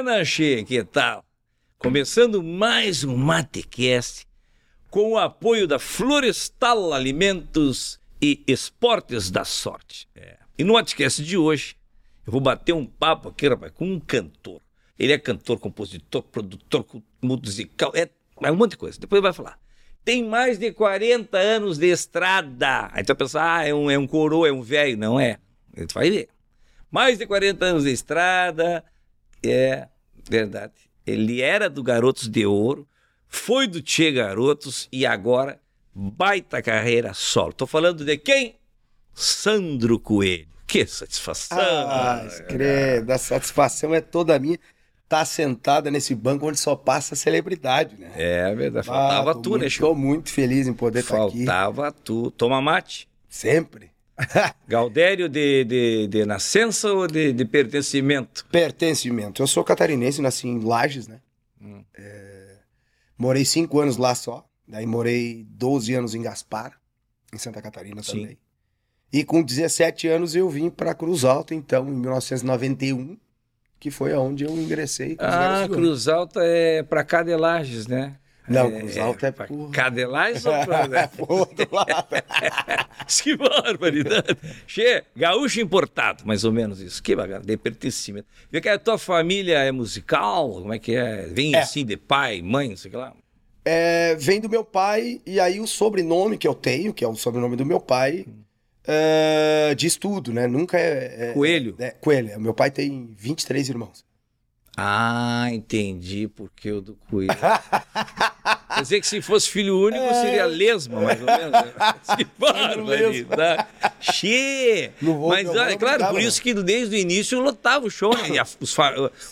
Buena, Che, que tal? Começando mais um Matecast com o apoio da Florestal Alimentos e Esportes da Sorte. É. E no Matecast de hoje, eu vou bater um papo aqui, rapaz, com um cantor. Ele é cantor, compositor, produtor musical, é, é um monte de coisa. Depois ele vai falar. Tem mais de 40 anos de estrada. Aí tu vai pensar, ah, é um, é um coroa, é um velho. Não é. Ele vai ver. Mais de 40 anos de estrada. É verdade. Ele era do Garotos de Ouro, foi do Tchê Garotos e agora baita carreira solo. Tô falando de quem? Sandro Coelho. Que satisfação! Ah, credo, a satisfação é toda minha. Tá sentada nesse banco onde só passa celebridade, né? É verdade. Faltava ah, tu, né, Estou muito feliz em poder estar aqui. Faltava tu. Toma mate? Sempre. Gaudério de, de, de nascença ou de, de, pertencimento? Pertencimento. Eu sou catarinense, nasci em Lages, né? Hum. É... Morei cinco anos lá só. Daí morei 12 anos em Gaspar, em Santa Catarina Sim. também. E com 17 anos eu vim para Cruz Alta, então, em 1991, que foi aonde eu ingressei. ah, Cruz Alta é para cá de Lages, né? Não, é, Cruz Alta é, é por... Cadelais ou pra... Né? outro lado. que barbaridade. Che, gaúcho importado, mais ou menos isso. Que bacana, de pertencimento. Vê que a tua família é musical? Como é que é? Vem é. assim de pai, mãe, não sei o que lá? É, vem do meu pai, e aí o sobrenome que eu tenho, que é o sobrenome do meu pai, é, diz tudo, né? Nunca é. é coelho? É, Coelho. Meu pai tem 23 irmãos. Ah, entendi porque o do coelho. Quer dizer que se fosse filho único é. seria lesma, mais ou menos. Né? Que barbaridade. Xê! Mas olha, claro, por isso que desde o início lotava o show, né? E os,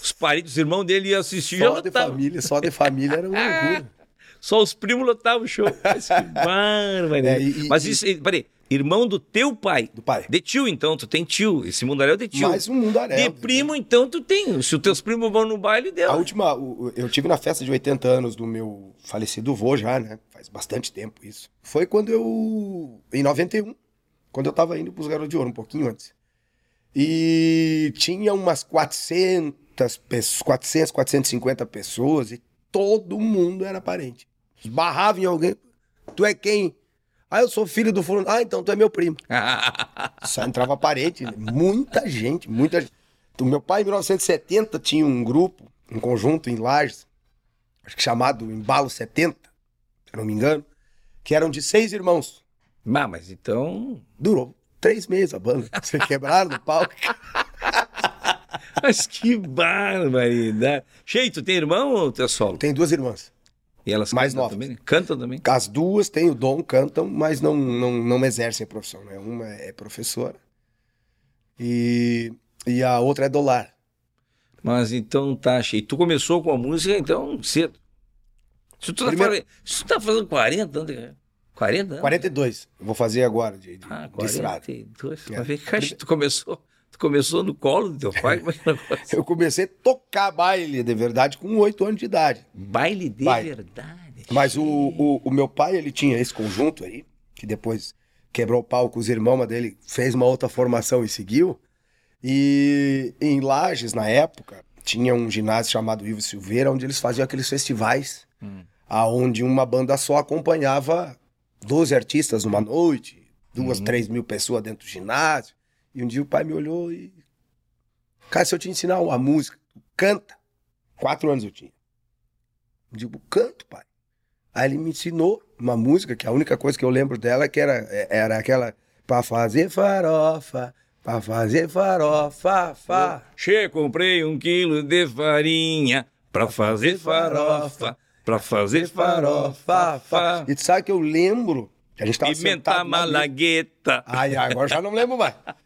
os parentes, os irmãos dele iam assistir só de família, Só de família era uma loucura. Só os primos lotavam o show. Mas que barbaridade. É, e, Mas isso, peraí, Irmão do teu pai. Do pai. De tio, então, tu tem tio. Esse mundaréu é de tio. Mais um mundaréu. De primo, né? então, tu tem. Se os teus primos vão no baile, deu. A última, eu tive na festa de 80 anos do meu falecido vô já, né? Faz bastante tempo isso. Foi quando eu, em 91, quando eu tava indo pros Garotos de Ouro, um pouquinho antes. E tinha umas 400, 400, 450 pessoas e todo mundo era parente. Esbarrava em alguém. Tu é quem? Ah, eu sou filho do fulano. Ah, então tu é meu primo. Só entrava parente. Né? Muita gente, muita gente. O meu pai, em 1970, tinha um grupo, um conjunto em Lages, acho que chamado Embalo 70, se não me engano, que eram de seis irmãos. Ah, mas então. Durou três meses a banda. Se quebraram no palco. mas que barbaridade. Cheio, tu tem irmão ou tu é solo? Tem duas irmãs. E elas mais cantam novas. também? Né? Cantam também? As duas têm o dom, cantam, mas não, não, não exercem a profissão. Né? Uma é professora e, e a outra é dolar. Mas então tá cheio. Tu começou com a música então cedo. Se tu, tá Primeiro... fazendo, se tu tá fazendo 40 anos. 40 anos? 42. Eu vou fazer agora de, de, ah, 42. De é. Mas vem cá, tu começou. Tu começou no colo do teu pai? Eu comecei a tocar baile de verdade com oito anos de idade. Baile de baile. verdade? Mas o, o, o, meu pai, ele tinha esse conjunto aí, que depois quebrou o pau com os irmãos dele, fez uma outra formação e seguiu. E em Lages, na época, tinha um ginásio chamado Ivo Silveira, onde eles faziam aqueles festivais, hum. aonde uma banda só acompanhava 12 artistas numa noite, duas, hum. três mil pessoas dentro do ginásio. E um dia o pai me olhou e. Cara, se eu te ensinar uma música, tu canta. Quatro anos eu tinha. Eu digo, canto, pai. Aí ele me ensinou uma música, que a única coisa que eu lembro dela que era, é, era aquela. Pra fazer farofa, pra fazer farofa, fa. Che, comprei um quilo de farinha pra fazer farofa, pra fazer farofa, fa. E tu sabe que eu lembro que a gente tava Pimenta malagueta. Ai, agora já não lembro mais.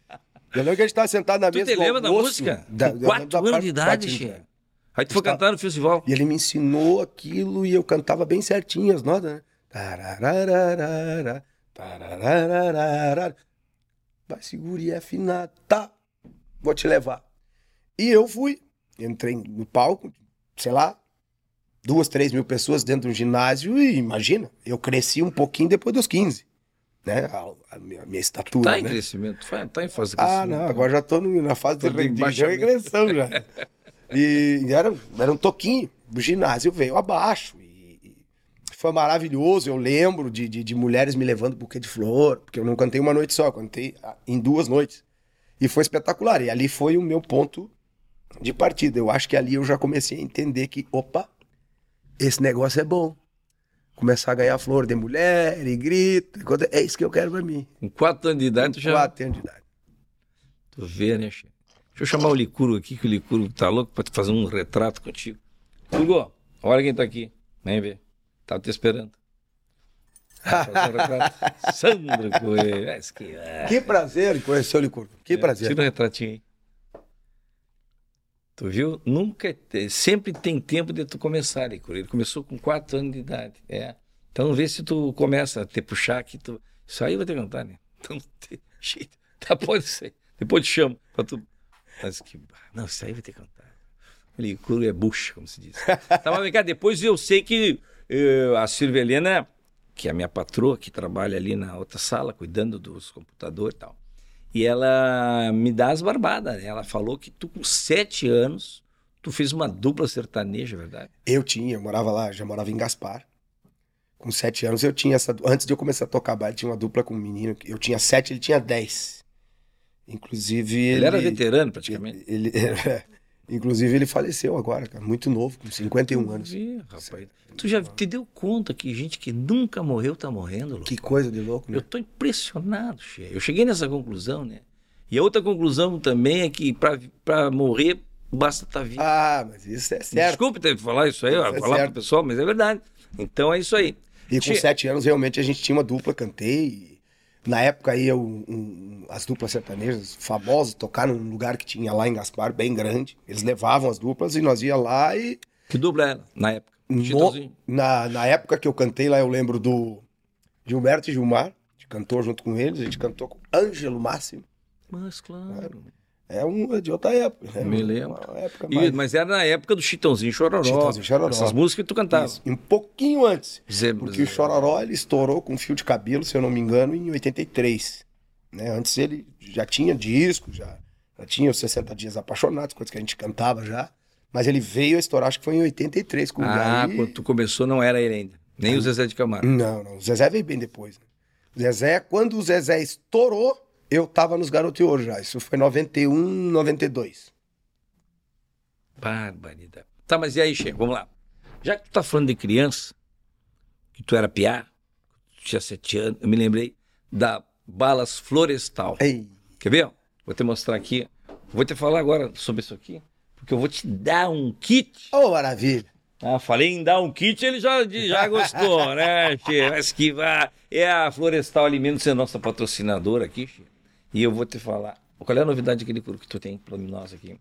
Eu lembro que a gente tava sentado na tu mesa. Você lembra da música? Da, quatro anos de idade, Xê. Aí tu foi cantar no festival. E ele me ensinou aquilo e eu cantava bem certinho as notas, né? Tarararara, tarararara. Vai, segura e afinar. Tá, vou te levar. E eu fui. Entrei no palco, sei lá, duas, três mil pessoas dentro do ginásio e imagina, eu cresci um pouquinho depois dos 15 né? A, a, minha, a minha, estatura. Tá em né? crescimento, tá em fase de crescimento. Ah, não, agora já tô na fase de, de regressão já. E era, era um toquinho. O ginásio veio abaixo. E, e foi maravilhoso. Eu lembro de, de, de mulheres me levando buquê de flor, porque eu não cantei uma noite só, eu cantei ah, em duas noites. E foi espetacular. E ali foi o meu ponto de partida. Eu acho que ali eu já comecei a entender que, opa, esse negócio é bom. Começar a ganhar flor de mulher e grito. e É isso que eu quero pra mim. Com quatro anos de idade, tu já. Quatro anos de idade. Tu vê, né, Che? Deixa eu chamar o Licuro aqui, que o Licuro tá louco pra te fazer um retrato contigo. Hugo, olha quem tá aqui. Vem ver. Tava te esperando. Um. Sandro Coelho. Que- Que prazer conhecer o Licurgo. Que é, prazer. Tira um retratinho aí. Tu viu? Nunca, te- sempre tem tempo de tu começar, Licuro. Ele começou com quatro anos de idade. É. Então vê se tu começa a te puxar que tu. Isso aí vai te contar, né? Então não tem jeito. Tá, pode ser. Depois te chamo pra tu. Mas que. Não, isso aí vai que contar. Licuro é bucha, como se diz. tá, mas vem cá, depois eu sei que eh, a Silvia Helena, que é a minha patroa, que trabalha ali na outra sala, cuidando dos computadores e tal. E ela me dá as barbadas. né? Ela falou que tu, com sete anos, tu fez uma dupla sertaneja, é verdade? Eu tinha, eu morava lá, já morava em Gaspar. Com sete anos eu tinha essa. Antes de eu começar a tocar baile, tinha uma dupla com um menino. que Eu tinha sete, ele tinha dez. Inclusive. Ele, Ele, era veterano, praticamente. Ele, inclusive, ele faleceu agora, cara, muito novo, com 51 anos. Ih, rapaz. Tu já te deu conta que gente que nunca morreu tá morrendo, louco? Que coisa de louco, né? Eu tô impressionado, Che. Eu cheguei nessa conclusão, né? E a outra conclusão também é que para morrer basta estar vivo. Ah, mas isso é certo. Desculpe ter que falar isso aí, ó, Isso é falar certo. pro pessoal, mas é verdade. Então é isso aí. E com Che- sete anos, realmente, a gente tinha uma dupla, cantei. Na época aí, eu, um- as duplas sertanejas famosas tocaram num lugar que tinha lá em Gaspar, bem grande. Eles levavam as duplas e nós ia lá e. Que dupla era, na época? no- na, na época que eu cantei lá, eu lembro do Gilberto e Gilmar, a gente cantou junto com eles, a gente cantou com Ângelo Máximo. Mas claro. É um é de outra época, né? Me lembro. Época E- mais... mas era na época do Chitãozinho Chororó. Chitãozinho Chororó. Essas músicas que tu cantava. Isso, Um pouquinho antes. Zé- Porque o Chororó ele estourou com fio de cabelo, se eu não me engano, em 83. Né? Antes ele já tinha disco, já, já tinha os 60 Dias Apaixonados, coisas que a gente cantava já. Mas ele veio a estourar, acho que foi em 83 com Ah, quando tu começou não era ele ainda. Nem o Zezé de Camargo. Não, não. O Zezé veio bem depois. Né? O Zezé, quando o Zezé estourou, eu tava nos Ouro já. Isso foi 91, 92. Barbaridade. Tá, mas e aí, Che, vamos lá. Já que tu tá falando de criança, que tu era piá, tu tinha sete anos, eu me lembrei da Balas Florestal. Ei, Quer ver? Vou te mostrar aqui. Vou te falar agora sobre isso aqui, porque eu vou te dar um kit. ô maravilha. Ah, falei em dar um kit, ele já, já gostou, né, Che? Mas que vá. É a Florestal Alimentos, é nossa patrocinadora aqui, Che. E eu vou te falar. Qual é a novidade aquele que tu tem para nós aqui?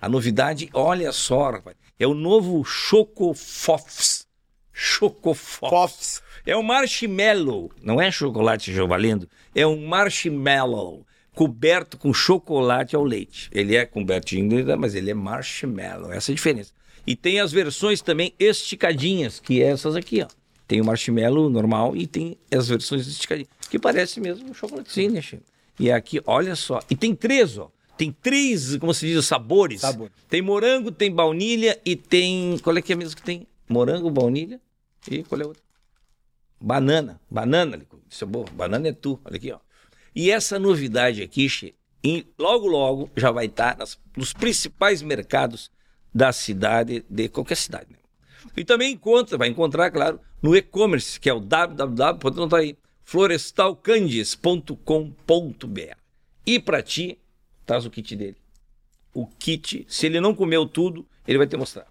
A novidade, olha só, rapaz, é o novo Chocofofs. Chocofofs. Fofs. É um marshmallow, não é chocolate valendo, é um marshmallow coberto com chocolate ao leite. Ele é cobertinho, mas ele é marshmallow, essa é a diferença. E tem as versões também esticadinhas, que é essas aqui, ó. Tem o marshmallow normal e tem as versões esticadinhas, que parece mesmo um chocolatezinho, né, Chico? E aqui, olha só, e tem três, ó. Tem três, como se diz, sabores. Sabor. Tem morango, tem baunilha e tem. Qual é que é mesmo que tem? Morango, baunilha e qual é a outra? Banana. Banana. Isso é bom. Banana é tu. Olha aqui, ó. E essa novidade aqui, Che, em- logo, logo já vai estar nas- nos principais mercados da cidade, de qualquer cidade. Né? E também encontra, vai encontrar, claro, no e-commerce, que é o www. Pode anotar aí. florestalcandies.com.br. E para ti, traz o kit dele. O kit, se ele não comeu tudo, ele vai te mostrar.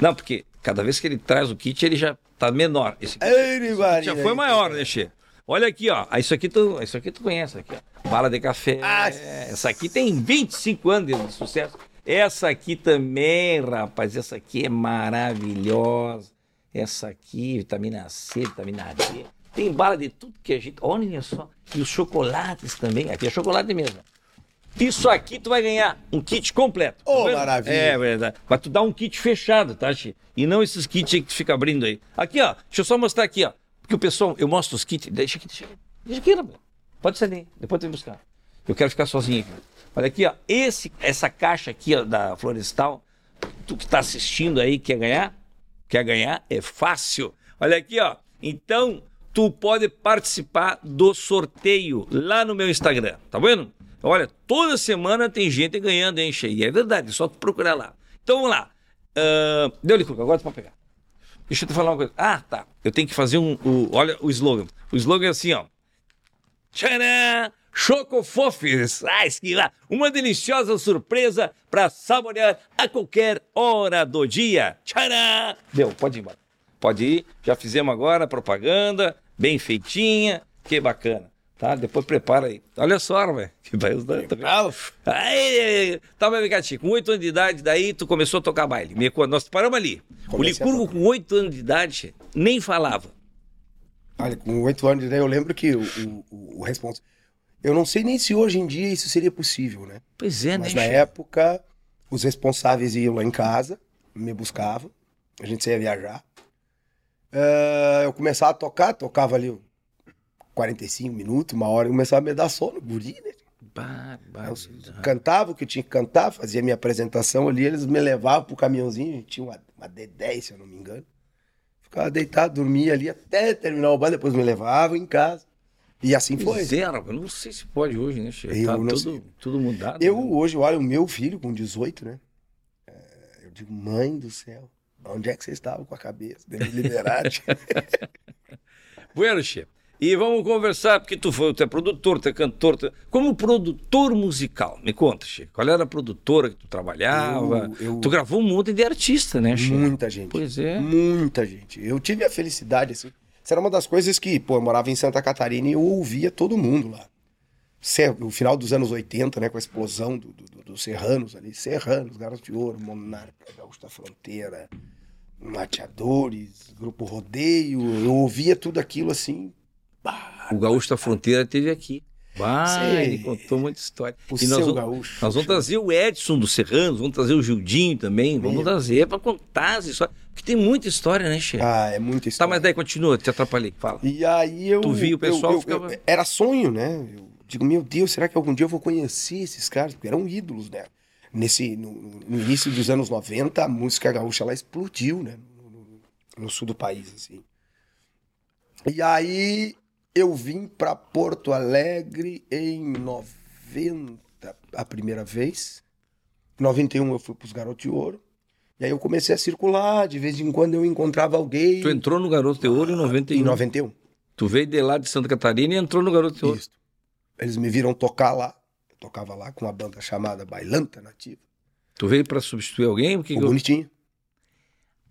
Não, porque cada vez que ele traz o kit, ele já tá menor. Esse kit Ei, já foi maior, né, Che? Olha aqui, ó. Ah, Isso aqui tu, isso aqui tu conhece aqui, ó. Bala de café. Ah, essa aqui tem 25 anos de sucesso. Essa aqui também, rapaz. Essa aqui é maravilhosa. Essa aqui, vitamina C, vitamina D. Tem bala de tudo que a gente. Olha só. E os chocolates também. Aqui é chocolate mesmo. Isso aqui tu vai ganhar um kit completo. Ô, Tá vendo? maravilha. É verdade. Mas tu dá um kit fechado, tá, Chi? E não esses kits aí que tu fica abrindo aí. Aqui, ó. Deixa eu só mostrar aqui, ó. Porque o pessoal, eu mostro os kits. Deixa aqui, deixa aqui. Deixa aqui, rapaz. Pode ser ali. Depois tu vem buscar. Eu quero ficar sozinho aqui. Olha aqui, ó. Esse, essa caixa aqui, ó, da Florestal, tu que está assistindo aí quer ganhar? Quer ganhar? É fácil. Olha aqui, ó. Então, tu pode participar do sorteio lá no meu Instagram, tá vendo? Olha, toda semana tem gente ganhando, hein, Cheio? É verdade, é só procurar lá. Então vamos lá. Uh, Deu-lhe agora tu pode pegar. Deixa eu te falar uma coisa. Ah, tá. Eu tenho que fazer um. O, olha o slogan. O slogan é assim, ó. Tcharam! Chocofofes! Ah, esquiva! Uma deliciosa surpresa para saborear a qualquer hora do dia. Tcharam! Deu, pode ir embora. Pode ir. Já fizemos agora propaganda, bem feitinha. Que bacana. Tá? Depois prepara aí. Olha só, velho. Que vai usar. Aí, tá, meu com oito anos de idade, daí tu começou a tocar baile. Nós paramos ali. Comecei o Licurgo, com oito anos de idade, nem falava. Olha, com oito anos de idade, eu lembro que o, o, o responsável. Eu não sei nem se hoje em dia isso seria possível, né? Pois é, Mas né? Mas na época, os responsáveis iam lá em casa, me buscavam, a gente saía viajar. Uh, eu começava a tocar, tocava ali 45 minutos, uma hora, e começava a me dar sono, guri, né? cantava o que eu tinha que cantar, fazia minha apresentação ali, eles me levavam pro caminhãozinho, tinha uma, uma D10, se eu não me engano. Ficava deitado, dormia ali até terminar o banho, depois me levavam em casa. E assim foi. Zero, eu não sei se pode hoje, né, Chico? Tá tudo, tudo, mudado. Eu né? hoje olho o meu filho com 18, né? É, eu digo, mãe do céu, onde é que você estava com a cabeça? Deve liberar. bueno, Chico. E vamos conversar, porque tu, foi, tu é produtor, tu é cantor. Tu... Como produtor musical, me conta, Chico. Qual era a produtora que tu trabalhava? Eu, eu... Tu gravou um monte de artista, né, Chico? Muita gente. Pois é. Muita gente. Eu tive a felicidade, assim. Isso era uma das coisas que, pô, eu morava em Santa Catarina e eu ouvia todo mundo lá. No final dos anos 80, né, com a explosão dos do, do Serranos ali. Serranos, Garoto de Ouro, Monarca, Gaúcho da Fronteira, Mateadores, Grupo Rodeio. Eu ouvia tudo aquilo assim o Gaúcho da Fronteira teve aqui. Vai, ele contou muita história. O e nós, gaúcho, nós vamos trazer o Edson do Serranos, vamos trazer o Gildinho também, vamos trazer para contar as histórias. Porque tem muita história, né, Che? Ah, é muita história. Tá, mas daí continua, te atrapalhei, fala. E aí eu. Tu viu o pessoal eu, eu, ficava... eu, Era sonho, né? Eu digo, meu Deus, será que algum dia eu vou conhecer esses caras? Porque eram ídolos, né? Nesse, no, no início dos anos 90, a música gaúcha ela explodiu, né? No, no, no sul do país, assim. E aí eu vim para Porto Alegre em 90, a primeira vez. Em 91 eu fui para os Garotos de Ouro. E aí eu comecei a circular, de vez em quando eu encontrava alguém. Tu entrou no Garoto de Ouro em 91? Em 91. Tu veio de lá de Santa Catarina e entrou no Garoto de Ouro. Isso. Eles me viram tocar lá. Eu tocava lá com uma banda chamada Bailanta Nativa. Tu veio para substituir alguém? O, que o que Bonitinho.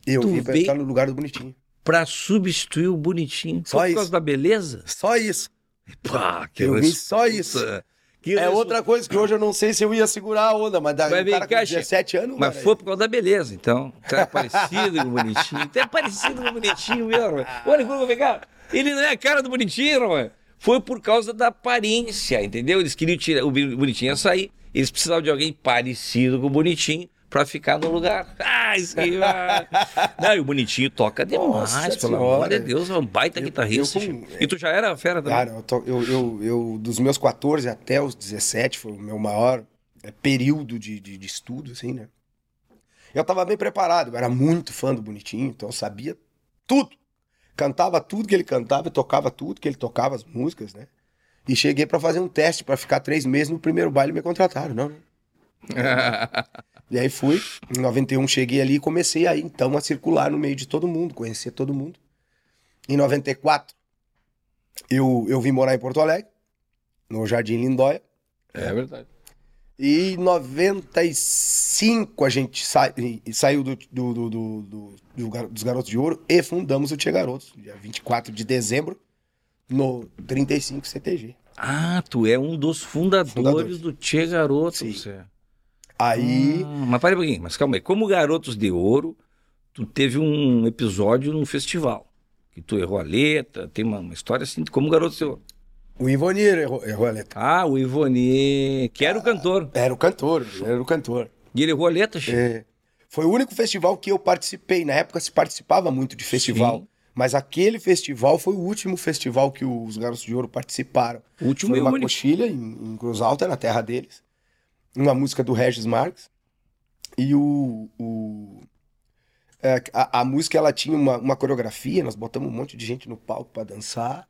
Eu tu vim para veio... estar no lugar do Bonitinho para substituir o bonitinho. Só, só por causa da beleza? Só isso. Pá, que eu vi só isso. Que é outra coisa que hoje eu não sei se eu ia segurar a onda, mas daí o cara com 17 anos... Mas foi por causa da beleza, então. O cara é parecido com o bonitinho. Até parecido com o bonitinho mesmo. Olha, vou pegar. Ele não é a cara do bonitinho, mano. Foi por causa da aparência, entendeu? Eles queriam tirar... O bonitinho ia sair. Eles precisavam de alguém parecido com o bonitinho para ficar no lugar. Ah, isso aí, Não, e o bonitinho toca demais, Nossa pelo amor de Deus, é um baita eu, guitarrista. Eu, eu, e tu já era fera também? Cara, eu, eu, eu, dos meus 14 até os 17, foi o meu maior é, período de, de, de estudo, assim, né? Eu tava bem preparado, eu era muito fã do Bonitinho, então eu sabia tudo. Cantava tudo que ele cantava, tocava tudo que ele tocava, as músicas, né? E cheguei para fazer um teste para ficar três meses no primeiro baile me contrataram, não, né? E aí fui, em 91 cheguei ali e comecei aí então a circular no meio de todo mundo, conhecer todo mundo. Em 94 eu, eu vim morar em Porto Alegre, no Jardim Lindóia. É verdade. E em 95 a gente sa saiu do, do, do, do, dos Garotos de Ouro e fundamos o Tia Garotos, dia 24 de dezembro, no 35 CTG. Ah, tu é um dos fundadores, fundadores. do Tia Garotos. Sim. Você. Aí. Ah, mas para um pouquinho, mas calma aí. Como Garotos de Ouro, tu teve um episódio num festival. Que tu errou a letra, tem uma, uma história assim, como Garotos de Ouro. O Ivonir errou, errou, a letra. Ah, o Ivonir, que era ah, o cantor. Era o cantor, era o cantor. E ele errou a letra, Chico? É. Foi o único festival que eu participei. Na época se participava muito de festival. Sim. Mas aquele festival foi o último festival que os Garotos de Ouro participaram. O último foi em uma coxilha, em, em Cruz Alta, na terra deles uma música do Regis Marques. E o. o é, a, a música ela tinha uma, uma coreografia, nós botamos um monte de gente no palco para dançar.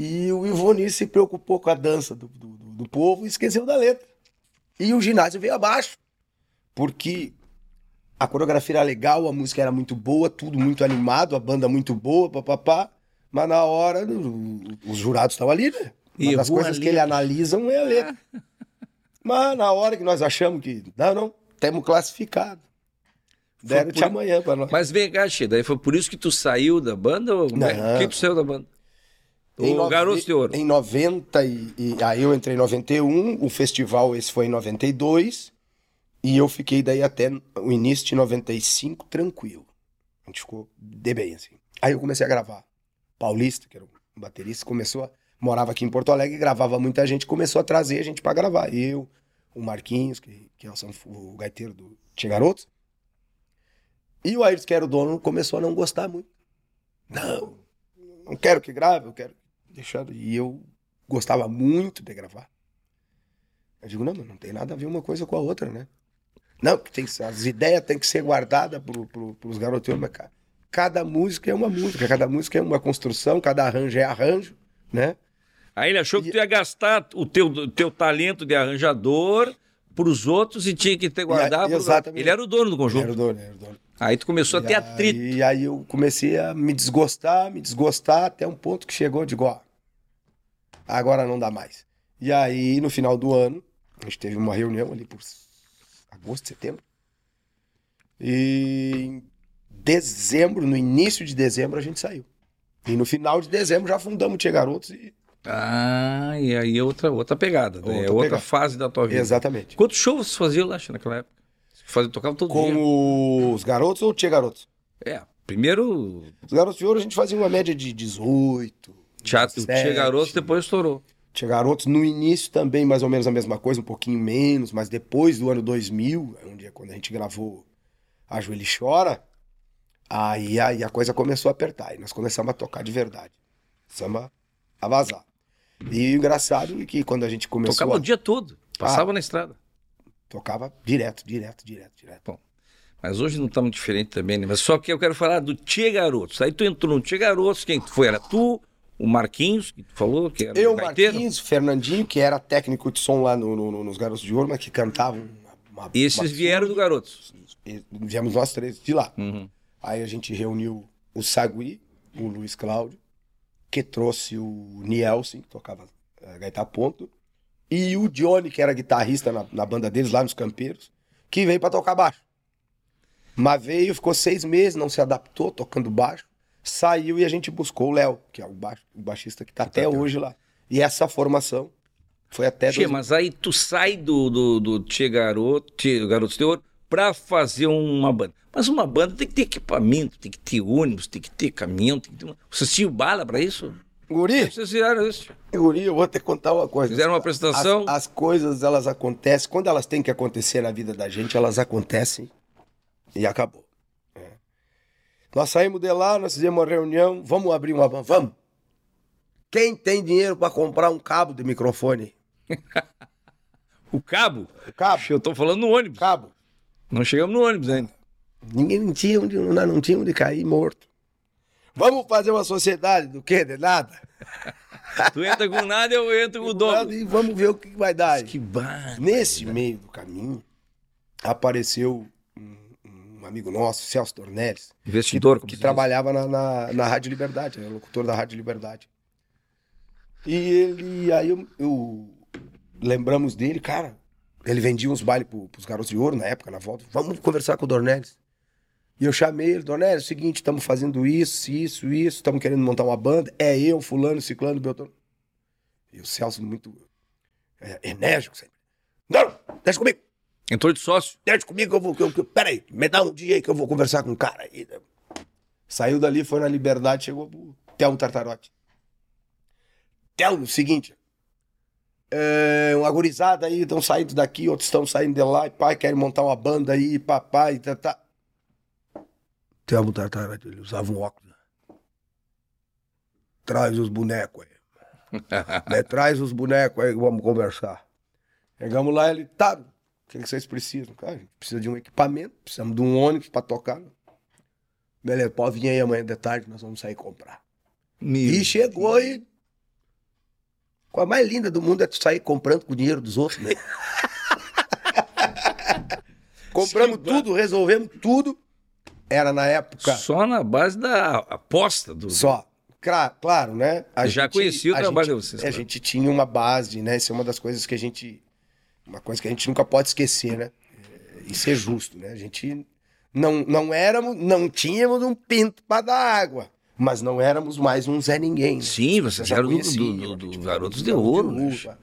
E o Ivoni se preocupou com a dança do, do, do povo e esqueceu da letra. E o ginásio veio abaixo. Porque a coreografia era legal, a música era muito boa, tudo muito animado, a banda muito boa, papapá. Mas na hora, os jurados estavam ali, né? Uma das coisas que ele analisam é a letra. Mas na hora que nós achamos que, não, não, temos classificado. Deram-te por... amanhã pra nós. Mas vem cá, Che, daí foi por isso que tu saiu da banda? Ou... Não. Por que tu saiu da banda? Em o Garoto de Ouro. Em 90, e, e, aí eu entrei em 91, o festival esse foi em 92, e eu fiquei daí até o início de 95 tranquilo. A gente ficou de bem, assim. Aí eu comecei a gravar. Paulista, que era um baterista, começou a... Morava aqui em Porto Alegre, gravava muita gente, começou a trazer a gente para gravar. Eu, o Marquinhos, que, que é o, o gaiteiro do Tia Garotos. E o Ayrton, que era o dono, começou a não gostar muito. Não, não quero que grave, eu quero E eu gostava muito de gravar. Eu digo, não, não tem nada a ver uma coisa com a outra, né? Não, tem, as ideias têm que ser guardadas pro, pro, pros garotos, mas cara, cada música é uma música, cada música é uma construção, cada arranjo é arranjo, né? Aí ele achou que tu ia gastar o teu, teu talento de arranjador para os outros e tinha que ter guardado. Exatamente. Ele era o dono do conjunto. Ele era o dono, era o dono. Aí tu começou e a ter atrito. E aí eu comecei a me desgostar, me desgostar, até um ponto que chegou, de ó, agora não dá mais. E aí, no final do ano, a gente teve uma reunião ali por agosto, setembro. E em dezembro, no início de dezembro, a gente saiu. E no final de dezembro já fundamos o Tia Garotos e ah, e aí é outra, outra pegada. Outra é outra pegada. fase da tua vida. Exatamente. Quantos shows você fazia lá naquela época? Fazia, tocava todo Com dia. os garotos ou Tia Garotos? É, primeiro. Os garotos de ouro a gente fazia uma média de 18. Teatro Tia Garotos depois estourou. Tia Garotos no início também mais ou menos a mesma coisa, um pouquinho menos, mas depois do ano 2000, onde é quando a gente gravou A Joelho Chora, aí, aí a coisa começou a apertar. E nós começamos a tocar de verdade. Começamos a vazar. E o engraçado é que quando a gente começou. Tocava a... o dia todo, passava ah, na estrada. Tocava direto, direto, direto, direto. Bom, mas hoje não está muito diferente também, né? Mas só que eu quero falar do Tia Garotos. Aí tu entrou no Tia Garotos, quem foi? Era tu, o Marquinhos, que tu falou que era Eu, Marquinhos, Fernandinho, que era técnico de som lá no, no, nos Garotos de Ouro, mas que cantavam. Uma, esses uma... vieram do Garotos? Viemos nós três de lá. Uhum. Aí a gente reuniu o Sagui, o Luiz Cláudio, que trouxe o Nielsen, que tocava uh, gaita ponto, e o Johnny, que era guitarrista na, na banda deles lá nos Campeiros, que veio para tocar baixo. Mas veio, ficou seis meses, não se adaptou tocando baixo, saiu e a gente buscou o Léo, que é o, baixo, o baixista que tá que até tá hoje lá. E essa formação foi até. Tchê, dois... mas aí tu sai do, do, do Tchê Garoto, Tchê Garoto Teor, para fazer uma banda. Mas uma banda tem que ter equipamento, tem que ter ônibus, tem que ter caminhão. Tem que ter... Vocês tinham bala para isso? Guri? Vocês fizeram isso? Guri, eu vou te contar uma coisa. Fizeram uma apresentação? As, as, coisas, elas acontecem. Quando elas têm que acontecer na vida da gente, elas acontecem e acabou. Nós saímos de lá, nós fizemos uma reunião, vamos abrir uma banda, vamos. Quem tem dinheiro para comprar um cabo de microfone? o cabo? O cabo. Eu tô falando no ônibus. Cabo. Não chegamos no ônibus ainda. Ninguém não tinha onde, não, não tinha onde cair morto. Vamos fazer uma sociedade do quê? De nada? tu entra com nada, eu entro com o dobro. E vamos ver o que vai dar. Que barra. Nesse meio do caminho, apareceu amigo nosso, Celso Dornelles. Investidor, que, que trabalhava na, na, na, Rádio Liberdade, era locutor da Rádio Liberdade. E ele, aí eu, eu lembramos dele, cara, ele vendia uns bailes pro, pros garotos de ouro na época, na volta. Vamos conversar com o Dornelles. E eu chamei ele, Dornelles, é o seguinte, estamos fazendo isso, isso, isso, estamos querendo montar uma banda. É eu, fulano, ciclano, Beltrano. E o Celso muito é, enérgico sempre. Não, deixa comigo. Entrou de sócio? Deixa comigo que eu vou. Que eu, que, peraí, me dá um dia aí que eu vou conversar com o um cara aí. Saiu dali, foi na Liberdade, chegou pro Telmo Tartarote. Telmo, seguinte, é, uma gurizada aí, estão saindo daqui, outros estão saindo de lá, e pai, querem montar uma banda aí, papai, e tá, tá. Telmo Tartara, ele usava um óculos. Traz os bonecos aí. né? Traz os bonecos aí, vamos conversar. Chegamos lá, ele, tá, que, que vocês precisam? Cara, a gente precisa de um equipamento, precisamos de um ônibus pra tocar. Beleza, pode vir aí amanhã de tarde, nós vamos sair comprar. Meu E chegou e. A coisa mais linda do mundo é tu sair comprando com o dinheiro dos outros, né? Compramos Sim, tudo, resolvemos tudo. Era na época Só na base da aposta do. só. Claro, né? A Já conhecia o a trabalho gente- de vocês, A claro. gente tinha uma base, né? Isso é uma das coisas que a gente. Uma coisa que a gente nunca pode esquecer, né? E ser justo, né? A gente não, não éramos, não tínhamos um pinto para dar água, mas não éramos mais um Zé Ninguém. né? Sim, vocês eram do, conhecia, do, né? do- do Tipo, Garotos de Ouro. de né? Uva.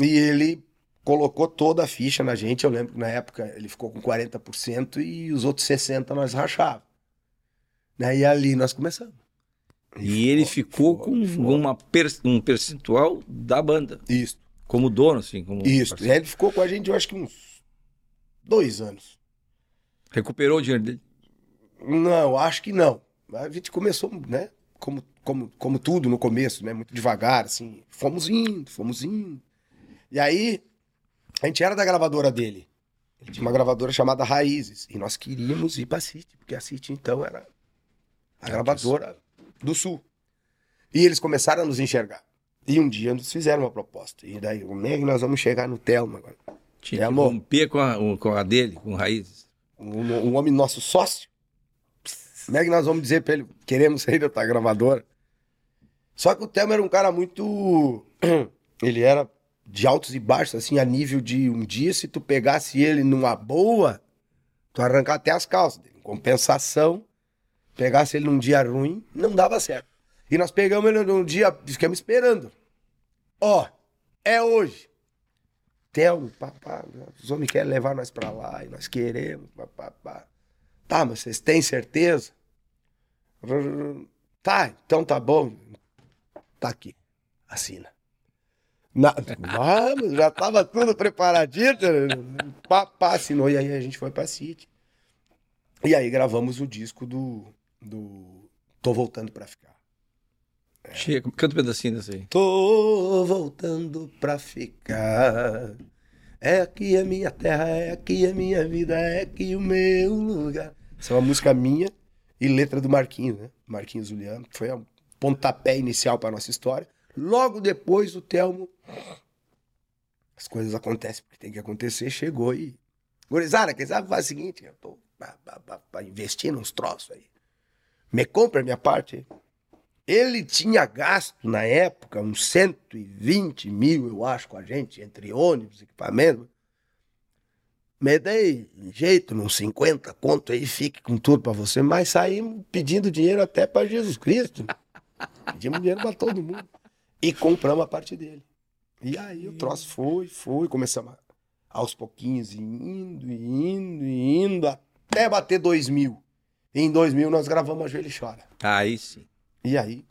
E ele colocou toda a ficha na gente. Eu lembro que na época ele ficou com 40% e os outros 60% nós rachávamos. Né? E ali nós começamos. E ele ficou com uma per- um percentual da banda, Isso, como dono, assim. Como isso. Parceiro. ele ficou com a gente, eu acho que uns dois anos. Recuperou o dinheiro dele. Não, acho que não. A gente começou, né? Como, como, como tudo no começo, né? Muito devagar, assim. Fomos indo, fomos indo. E aí, a gente era da gravadora dele. Ele tinha uma gravadora chamada Raízes. E nós queríamos ir pra City, porque a City, então, era a gravadora do Sul. E eles começaram a nos enxergar. E um dia nos fizeram uma proposta. E daí, como é que nós vamos chegar no Telma agora? Tinha que romper com a, com a dele, com raízes. um, um homem nosso sócio. Como é que nós vamos dizer pra ele, queremos sair da tua gravadora? Só que o Telmo era um cara muito. Ele era de altos e baixos, assim, a nível de um dia, se tu pegasse ele numa boa, tu arrancar até as calças dele. Em compensação, pegasse ele num dia ruim, não dava certo. E nós pegamos ele num dia, ficamos esperando. Ó, é hoje. Telmo, papá, os homens querem levar nós pra lá e nós queremos, papá. Tá, mas vocês têm certeza? Tá, então tá bom. Tá aqui, assina. Na... Vamos, já tava tudo preparadinho. Papá assinou e aí a gente foi pra City. E aí gravamos o disco do, do Tô Voltando Pra Ficar. Chega, canta um pedacinho dessa aí. Tô voltando pra ficar. É aqui a minha terra, é aqui a minha vida, é aqui o meu lugar. Essa é uma música minha e letra do Marquinhos, né? Marquinhos Juliano. Foi um pontapé inicial pra nossa história. Logo depois, o Telmo. As coisas acontecem porque tem que acontecer. Chegou e. Gurizada, quem sabe faz o seguinte: eu tô investir nos troços aí. Me compra a minha parte. Ele tinha gasto na época uns 120 mil, eu acho, com a gente, entre ônibus, equipamento. Me dei jeito, uns 50 conto aí, fique com tudo pra você, mas saímos pedindo dinheiro até pra Jesus Cristo. Pedimos dinheiro pra todo mundo. E compramos a parte dele. E aí o troço foi, foi, começamos a- aos pouquinhos, indo, indo, indo, até bater 2 mil. E em 2000 nós gravamos a Joelho Chora. Aí sim. E aí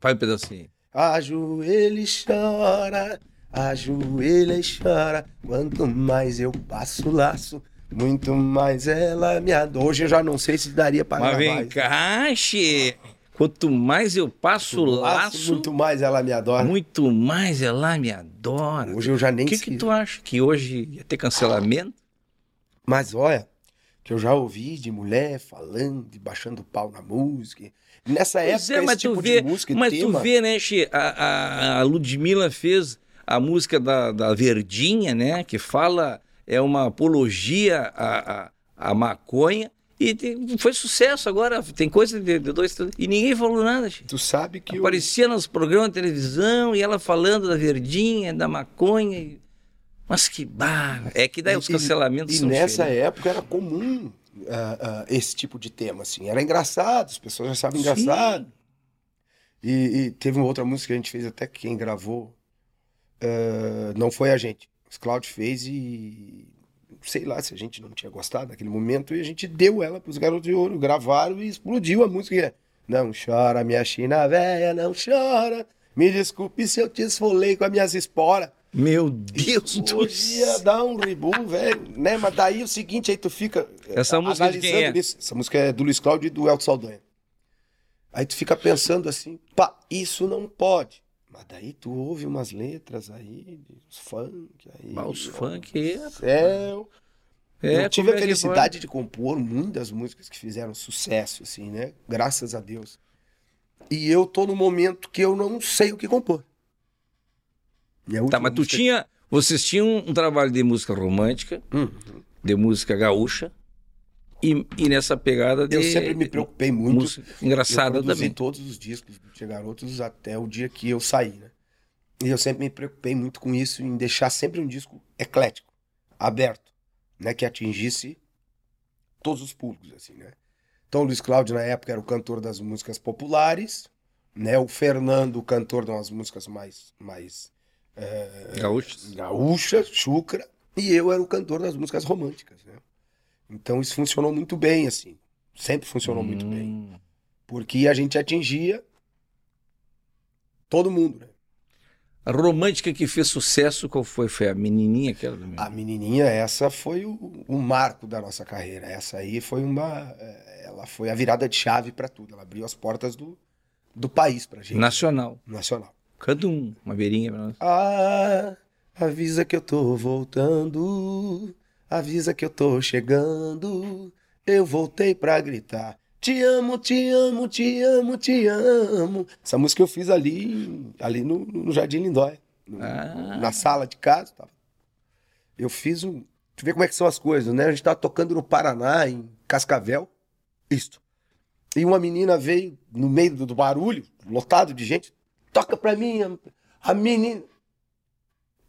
Faz um pedacinho. Ajoelha e chora, ajoelha e chora. Quanto mais eu passo o laço, muito mais ela me adora. Hoje eu já não sei se daria pra Mas vem cá, che. Quanto mais eu passo o laço, muito muito, mais ela me adora. mais ela me adora. Hoje eu já nem O que, sei. que tu acha? Que hoje ia ter cancelamento? Mas olha, que eu já ouvi de mulher falando, e baixando pau na música. E Nessa Pois época, é, mas esse tipo vê, de música e mas tema... tu vê, né, Che, a, a, a Ludmilla fez a música da, da Verdinha, né, que fala, é uma apologia à, à, à maconha, e tem- foi sucesso agora, tem coisa de, de dois, três- e ninguém falou nada, Che. Tu sabe que... eu- Aparecia nos programas de televisão, e ela falando da Verdinha, da maconha, e- mas que barra, é que daí os E- cancelamentos E, são nessa diferentes. época era comum ah, ah, esse tipo de tema, assim. Era engraçado, as pessoas achavam Sim. engraçado. E, e teve uma outra música que a gente fez, até que quem gravou ah, não foi a gente. O Cloud fez e sei lá se a gente não tinha gostado naquele momento e a gente deu ela pros garotos de ouro, gravaram e explodiu a música. Não chora, minha China velha, não chora. Me desculpe se eu te esfolei com as minhas esporas. Meu Deus do Podia céu. dar um rebu, velho, né? Mas daí é o seguinte, aí tu fica Essa eh, música de quem analisando é? isso. Essa música é do Luiz Cláudio e do Elton Saldanha. Aí tu fica pensando assim, pá, isso não pode. Mas daí tu ouve umas letras aí, os funk aí. Mas os ó, funk é. Céu. é eu tive a é felicidade de compor muitas músicas que fizeram sucesso, assim, né? Graças a Deus. E eu tô no momento que eu não sei o que compor. Tá, mas tu música- tinha. Vocês tinham um trabalho de música romântica, Hum. de música gaúcha, e, e nessa pegada de. Eu sempre me preocupei muito. música engraçada eu também. todos os discos Tia Garotos até o dia que eu saí, né? E eu sempre me preocupei muito com isso, em deixar sempre um disco eclético, aberto, né? Que atingisse todos os públicos, assim, né? Então o Luiz Cláudio, na época, era o cantor das músicas populares, né? O Fernando, o cantor de umas músicas mais, mais Gaúchos. gaúcha, chucra, e eu era o cantor das músicas românticas, né? Então isso funcionou muito bem, assim. Sempre funcionou muito bem. Hum. Porque a gente atingia todo mundo, né? A romântica que fez sucesso, qual foi? Foi a menininha aquela do. A menininha, essa foi o, o marco da nossa carreira. Essa aí foi uma. eh, Ela foi a virada de chave para tudo. Ela abriu as portas do, do país pra gente. Nacional. Nacional. Canta um, uma beirinha pra nós. Ah, avisa que eu tô voltando. Avisa que eu tô chegando. Eu voltei pra gritar. Te amo, te amo, te amo, te amo. Essa música eu fiz ali, ali no, no Jardim Lindóia. no- Ah. Na sala de casa. Tava. Eu fiz um. Tu vê como é que são as coisas, né? A gente tava tocando no Paraná, em Cascavel. Isto. E uma menina veio no meio do barulho, lotado de gente. Toca pra mim, a, a menina.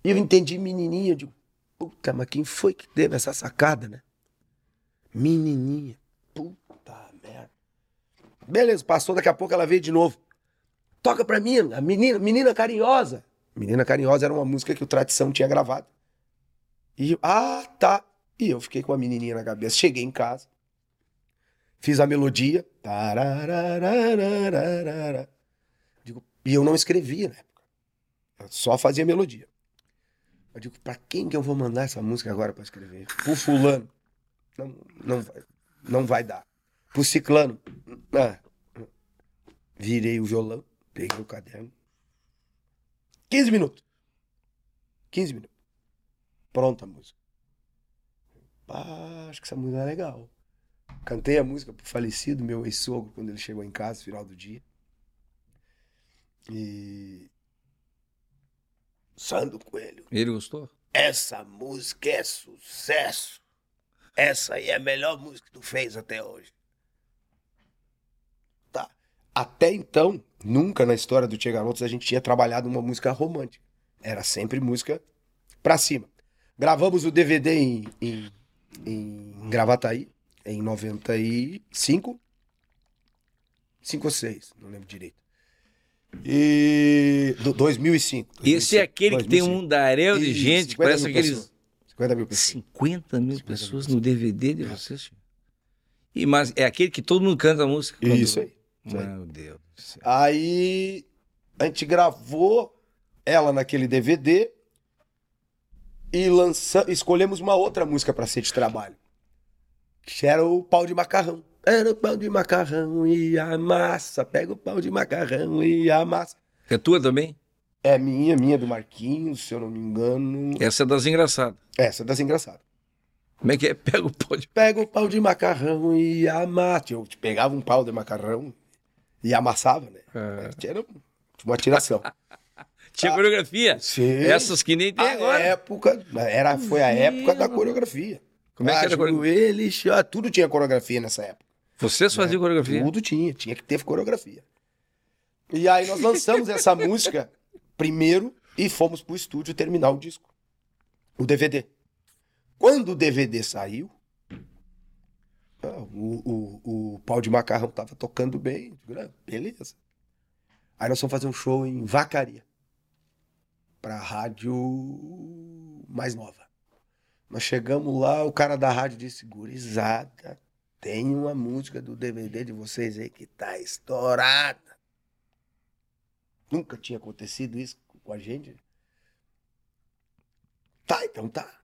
E eu entendi menininha. Eu digo, puta, mas quem foi que teve essa sacada, né? Menininha. Puta merda. Beleza, passou, daqui a pouco ela veio de novo. Toca pra mim, a menina, menina carinhosa. Menina Carinhosa era uma música que o Tradição tinha gravado. E eu, ah, tá. E eu fiquei com a menininha na cabeça. Cheguei em casa. Fiz a melodia. E eu não escrevia na época. Eu só fazia melodia. Eu digo, pra quem que eu vou mandar essa música agora pra escrever? Pro fulano. Não, não, vai, não vai dar. Pro ciclano. Ah. Virei o violão, peguei o caderno. 15 minutos. 15 minutos. Pronta a música. Acho que essa música é legal. Cantei a música pro falecido meu ex-sogro quando ele chegou em casa, no final do dia. E. Sandro Coelho. Ele gostou? Essa música é sucesso. Essa aí é a melhor música que tu fez até hoje. Tá. Até então, nunca na história do Tia Garotos a gente tinha trabalhado uma música romântica. Era sempre música pra cima. Gravamos o DVD em, em, em Gravataí, em 95. 5 ou 6, não lembro direito. E. Do 2005. Esse é aquele que tem 2005. um daréu de gente, 50 parece aqueles. pessoas. 50 mil pessoas. 50 mil 50 pessoas mil no DVD de vocês. tio. E, mas é aquele que todo mundo canta a música. quando- Isso aí. isso aí. Meu Deus do céu. Aí a gente gravou ela naquele DVD e lança... escolhemos uma outra música para ser de trabalho. Que era o pau de macarrão. Era o pau de macarrão e a massa. Pega o pau de macarrão e a massa. É tua também? É minha, minha do Marquinhos, se eu não me engano. Essa é das engraçadas. Essa é das engraçadas. Como é que é? Pega o pó de. Pega o pau de macarrão e amassa. Eu pegava um pau de macarrão e amassava, né? É. Era uma tiração. Tinha coreografia. Sim. Essas que nem tem A agora. época, era, foi a época da coreografia. Como é que era a coreografia? Ele, tudo tinha coreografia nessa época. Vocês faziam coreografia? Tudo tinha, tinha que ter coreografia. E aí nós lançamos essa música primeiro e fomos pro estúdio terminar o disco. O DVD. Quando o DVD saiu, ah, o, o, o pau de macarrão tava tocando bem. "Ah, Beleza. Aí nós fomos fazer um show em Vacaria. Pra rádio mais nova. Nós chegamos lá, o cara da rádio disse, gurizada, tem uma música do DVD de vocês aí que tá estourada. Nunca tinha acontecido isso com a gente. Tá, então tá.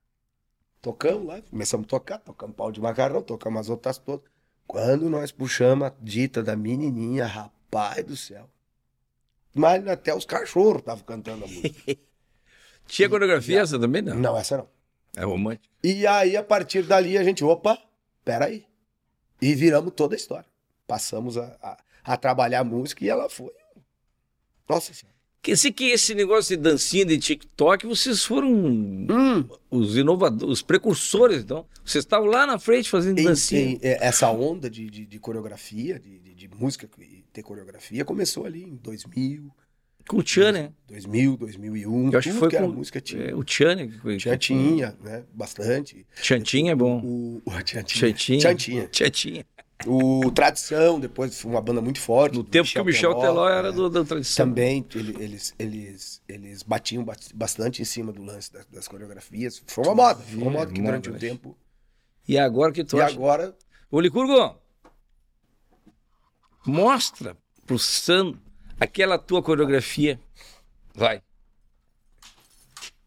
Tocamos lá, começamos a tocar, tocamos pau de macarrão, tocamos as outras todas. Quando nós puxamos a dita da menininha, rapaz do céu. Mas até os cachorros estavam cantando a música. Tinha coreografia essa também, não? não, essa não. É romântico. E aí, a partir dali, a gente, opa, peraí. E viramos toda a história. Passamos a, a, a trabalhar a música e ela foi. Nossa senhora. Quer dizer que esse negócio de dancinha de TikTok, vocês foram Hum, os inovadores, os precursores, então. Vocês estavam lá na frente fazendo em- dancinha. em- é, essa onda de, de, de coreografia, de, de, de música e ter coreografia, começou ali em 2000, Com o Tchan, né? 2000, 2001. Eu acho que foi que com música tinha. é, o Tchan, né? que- Já tinha, né? Bastante. Chantinha é bom. O, o Tchan. Chantinha. O Tradição, depois foi uma banda muito forte. No do tempo que o Michel Teló era é. do, da tradição. Também ele- eles, eles, eles batiam ba- bastante em cima do lance das, das coreografias. Foi uma moda, foi uma moda que durante um né? tempo. E agora que tu E acha? agora, Ô, Licurgo, mostra pro Sandro aquela tua coreografia. Vai.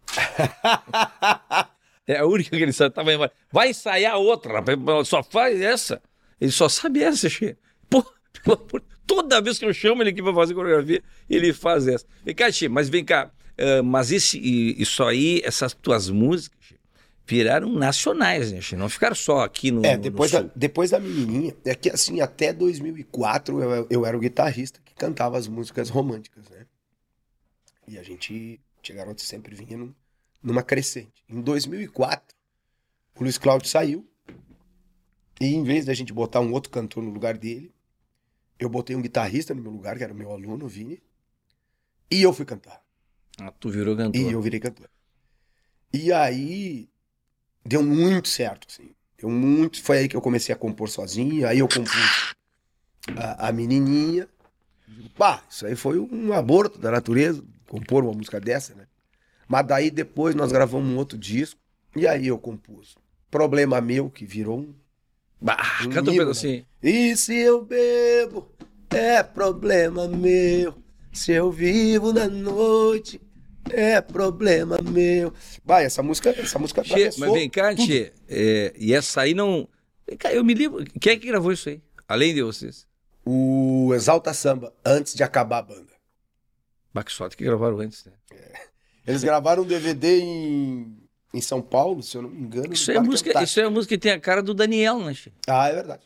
é a única que ele sabe. Tá, vai, vai. ensaiar outra. Só faz essa. Ele só sabe essa. Pô, amor- toda vez que eu chamo ele aqui pra fazer coreografia, ele faz essa. Vem cá, Che, mas vem cá. ah, mas esse, isso aí, essas tuas músicas, Che, viraram nacionais, né? Não ficaram só aqui no. é, no depois, da, Sul. depois da menininha, é que assim, até 2004 eu, eu era o guitarrista cantava as músicas românticas, né? E a gente, Tia Garoto sempre vinha num- numa crescente. Em 2004, o Luiz Cláudio saiu e em vez da gente botar um outro cantor no lugar dele, eu botei um guitarrista no meu lugar, que era o meu aluno, o Vini, e eu fui cantar. Ah, tu virou cantor. E eu virei cantor. E aí deu muito certo, assim. Deu muito. Foi aí que eu comecei a compor sozinho. Aí eu compus a, a menininha. Pá, isso aí foi um aborto da natureza, compor uma música dessa, né? Mas daí depois nós gravamos um outro disco. E aí eu compus Problema Meu, que virou um. Bah, Um canta um pedacinho. E se eu bebo, é problema meu. Se eu vivo na noite, é problema meu. Vai, essa música, essa música atravessou mas vem cá. Tchê. é, e essa aí não. Vem cá, eu me lembro. Quem é que gravou isso aí? Além de vocês. O Exalta Samba, antes de acabar a banda. Backshot que gravaram antes, né? Eles gravaram um DVD em, em São Paulo, se eu não me engano. Isso é, música, Antártico. isso é a música que tem a cara do Daniel, né, Tchê? Ah, é verdade.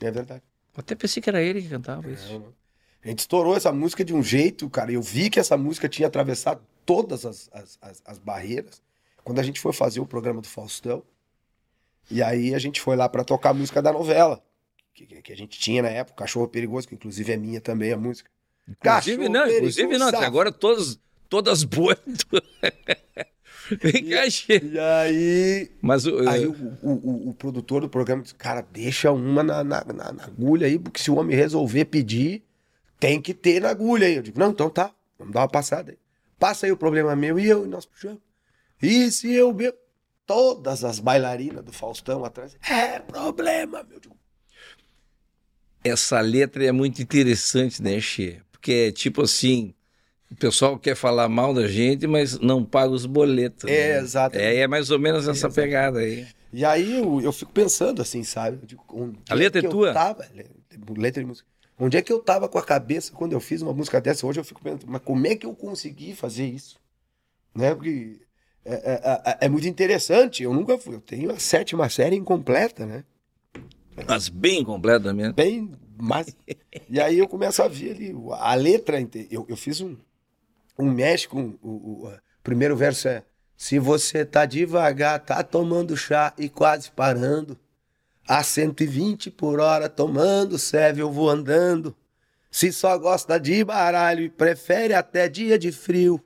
É verdade. Eu até pensei que era ele que cantava isso. Não, não. A gente estourou essa música de um jeito, cara. Eu vi que essa música tinha atravessado todas as, as, as, as barreiras. Quando a gente foi fazer o programa do Faustão, e aí a gente foi lá pra tocar a música da novela, que, que- a gente tinha na época, Cachorro Perigoso, que inclusive é minha também a música. Inclusive, Cachorro não, inclusive perigoso, não. Até agora todas, todas boas. Vem cá, Tchê. E aí, Mas o. aí o, o, o- o produtor do programa disse, cara, deixa uma na, na, na- na agulha aí, porque se o homem resolver pedir, tem que ter na agulha aí. Eu digo, não, então tá, vamos dar uma passada aí. Passa aí o problema meu e eu, e nós puxamos. E se eu bebo? Todas as bailarinas do Faustão atrás, é problema, meu. Eu digo, essa letra é muito interessante, né, Xê? Porque é tipo assim, o pessoal quer falar mal da gente, mas não paga os boletos. É, né? exatamente. É, é mais ou menos essa pegada aí. E aí eu, eu fico pensando assim, sabe? Digo, A letra que é eu tua? Tava, le- letra de música. Onde é que eu tava com a cabeça quando eu fiz uma música dessa? Hoje eu fico pensando, mas como é que eu consegui fazer isso? Né? Porque é, é- é- é muito interessante. Eu nunca fui. Eu tenho a sétima série incompleta, né? Mas bem completamente. Bem, mas. e aí eu começo a ver ali a letra. Eu, eu fiz um, um mexe com. O, o- o primeiro verso é. Se você tá devagar, tá tomando chá e quase parando. A 120 por hora tomando serve, eu vou andando. Se só gosta de baralho e prefere até dia de frio.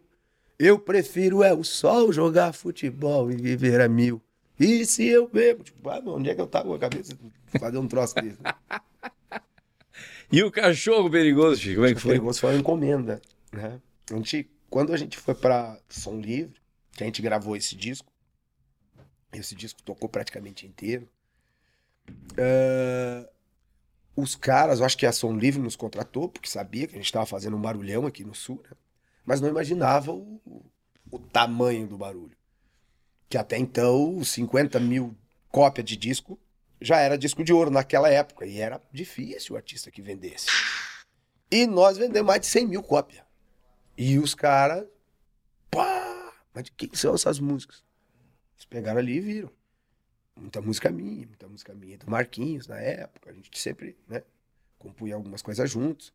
Eu prefiro é o sol jogar futebol e viver a mil. E se eu bebo? Tipo, ah, onde é que eu tava com a cabeça? Fazer um troço desse. né? E o cachorro perigoso, Chico, como é que foi? Perigoso foi uma encomenda, né? A gente, quando a gente foi pra Som Livre, que a gente gravou esse disco, esse disco tocou praticamente inteiro, eh, os caras, eu acho que a Som Livre nos contratou, porque sabia que a gente estava fazendo um barulhão aqui no Sul, né? mas não imaginava o, o- o tamanho do barulho. Que até então, 50 mil cópias de disco já era disco de ouro naquela época, e era difícil o artista que vendesse. E nós vendemos mais de 100 mil cópias. E os caras, pá, mas de quem são essas músicas? Eles pegaram ali e viram. Muita música minha, muita música minha do Marquinhos na época. A gente sempre, né, compunha algumas coisas juntos.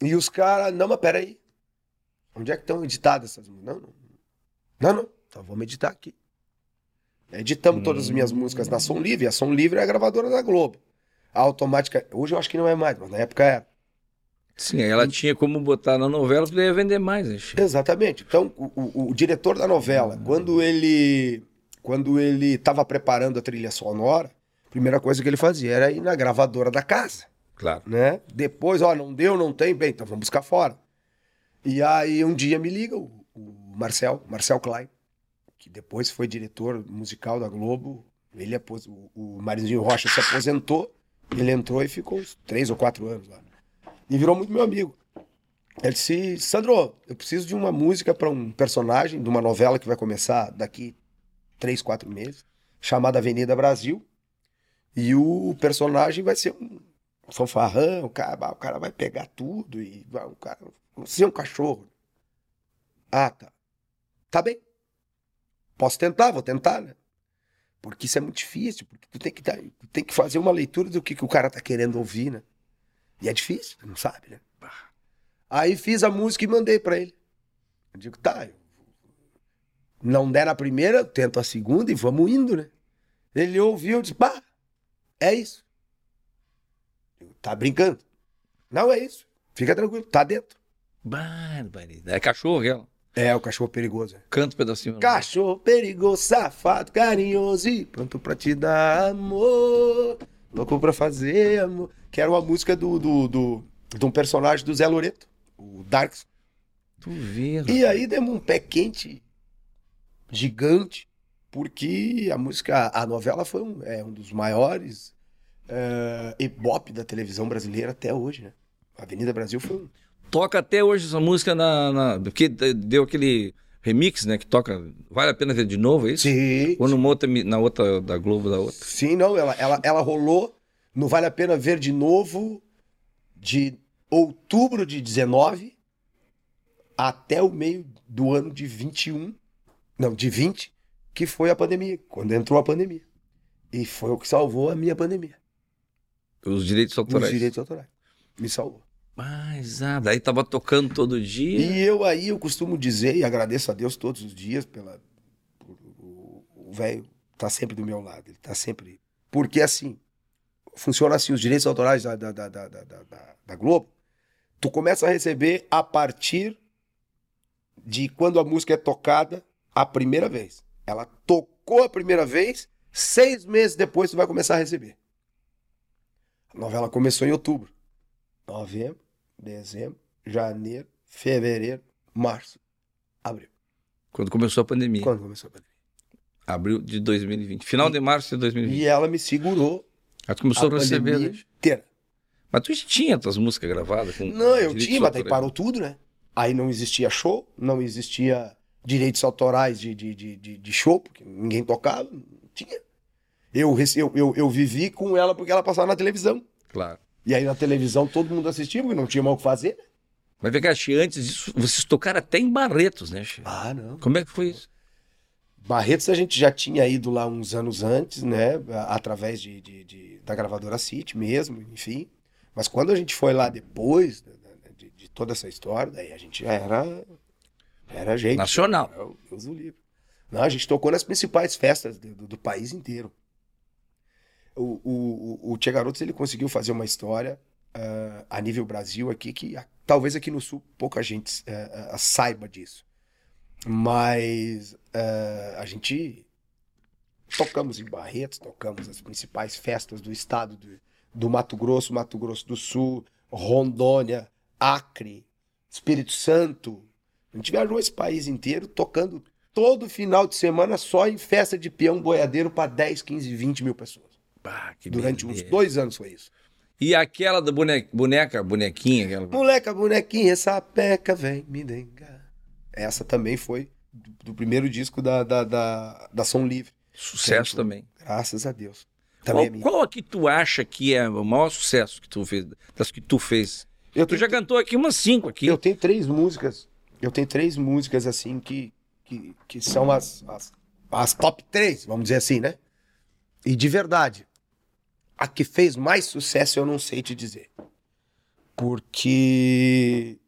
E os caras, não, mas peraí. Onde é que estão editadas essas músicas? Não, não. Não, não. Então vamos editar aqui. Editamos todas as minhas músicas na Som Livre. A Som Livre é a gravadora da Globo. A automática. Hoje eu acho que não é mais, mas na época era. Sim, ela tinha como botar na novela porque ia vender mais, né? Chico? Exatamente. Então, o, o- o diretor da novela, quando ele quando ele estava preparando a trilha sonora, a primeira coisa que ele fazia era ir na gravadora da casa, Claro. né? Depois, ó, não deu, não tem, bem, então vamos buscar fora. E aí um dia me liga o, o Marcel, Marcel Klein, que depois foi diretor musical da Globo. Ele apos... o, Marizinho Rocha se aposentou, ele entrou e ficou uns três ou quatro anos lá. E virou muito meu amigo. Ele disse, Sandro, eu preciso de uma música para um personagem de uma novela que vai começar daqui três, quatro meses, chamada Avenida Brasil. E o personagem vai ser um fanfarrão, o cara, o cara vai pegar tudo e o cara ser um cachorro. Ah, tá. Tá bem. Posso tentar, vou tentar, né? Porque isso é muito difícil, porque tu tem que, dar, tu tem que fazer uma leitura do que, que o cara tá querendo ouvir, né? E é difícil, tu não sabe, né? Aí fiz a música e mandei pra ele. Eu digo, tá, eu- não der na primeira, tento a segunda e vamos indo, né? Ele ouviu e disse, pá, é isso. Tá brincando? Não é isso. Fica tranquilo, tá dentro. Barbaridade. É cachorro aquela. É, o cachorro perigoso. é. Canta um pedacinho. Cachorro perigoso, safado, carinhoso e pronto pra te dar amor. Louco pra fazer amor. Que era uma música do, do, do, de um personagem do Zé Loreto, o Darks. Tu vê. E aí demos um pé quente gigante, porque a música, a novela foi um, é, um dos maiores é, ibope da televisão brasileira até hoje, né? A Avenida Brasil foi um. Toca até hoje essa música na. na- Porque deu aquele remix, né? Que toca. Vale a pena ver de novo, é isso? Sim, Ou numa outra, na outra da Globo da outra. sim, não, ela, ela, ela rolou no Vale a Pena Ver de novo de outubro de 19 até o meio do ano de 21, não, de 20, que foi a pandemia, quando entrou a pandemia. E foi o que salvou a minha pandemia. Os direitos Os autorais. direitos autorais. Me salvou. Mas, ah, daí tava tocando todo dia. E eu aí, eu costumo dizer, e agradeço a Deus todos os dias pela. por- o velho tá sempre do meu lado, ele tá sempre. Porque assim, funciona assim, os direitos autorais da, da, da, da, da- da Globo, tu começa a receber a partir de quando a música é tocada a primeira vez. Ela tocou a primeira vez, seis meses depois tu vai começar a receber. A novela começou em outubro. Novembro, dezembro, janeiro, fevereiro, março, abril. Quando começou a pandemia. Quando começou a pandemia. Abril de 2020. Final de março de 2020. E ela me segurou tu começou a a receber. inteira. Mas tu já tinha tuas músicas gravadas? Não, eu tinha, mas daí parou tudo, né? Aí não existia show, não existia direitos autorais de, de, de, de, show, porque ninguém tocava, não tinha. Eu, eu, eu, eu vivi com ela porque ela passava na televisão. Claro. E aí na televisão todo mundo assistia, porque não tinha mais o que fazer. Mas vem cá, antes disso, vocês tocaram até em Barretos, né, Xi? Ah, não. Como é que foi isso? Barretos a gente já tinha ido lá uns anos antes, né? Através de, de- de- da gravadora City mesmo, enfim. Mas quando a gente foi lá depois né, né, de, de toda essa história, daí a gente já era. Era gente. Nacional. O Deus do livro. Não, a gente tocou nas principais festas do- do país inteiro. O, o, o, Tia Garotos ele conseguiu fazer uma história ah, a nível Brasil aqui que ah, talvez aqui no Sul pouca gente ah, ah, saiba disso. Mas a gente tocamos em Barretos, tocamos as principais festas do estado do, do Mato Grosso, Mato Grosso do Sul, Rondônia, Acre, Espírito Santo. A gente viajou esse país inteiro tocando todo final de semana só em festa de peão boiadeiro para 10, 15, 20 mil pessoas. Bah, Durante uns dois anos foi isso. E aquela da boneca, boneca bonequinha, aquela. Moleca, bonequinha, sapeca, vem me dengar. Essa também foi do, do primeiro disco da, da, da, da Som Livre. Sucesso também. Graças a Deus. Também é Qual, minha. qual a que tu acha que é o maior sucesso que tu fez, das que tu fez? Eu Tu tenho, já cantou aqui umas cinco aqui. eu tenho três músicas eu tenho três músicas assim que, que, que são as, as, as top três, vamos dizer assim, né? E de verdade, a que fez mais sucesso eu não sei te dizer. Porque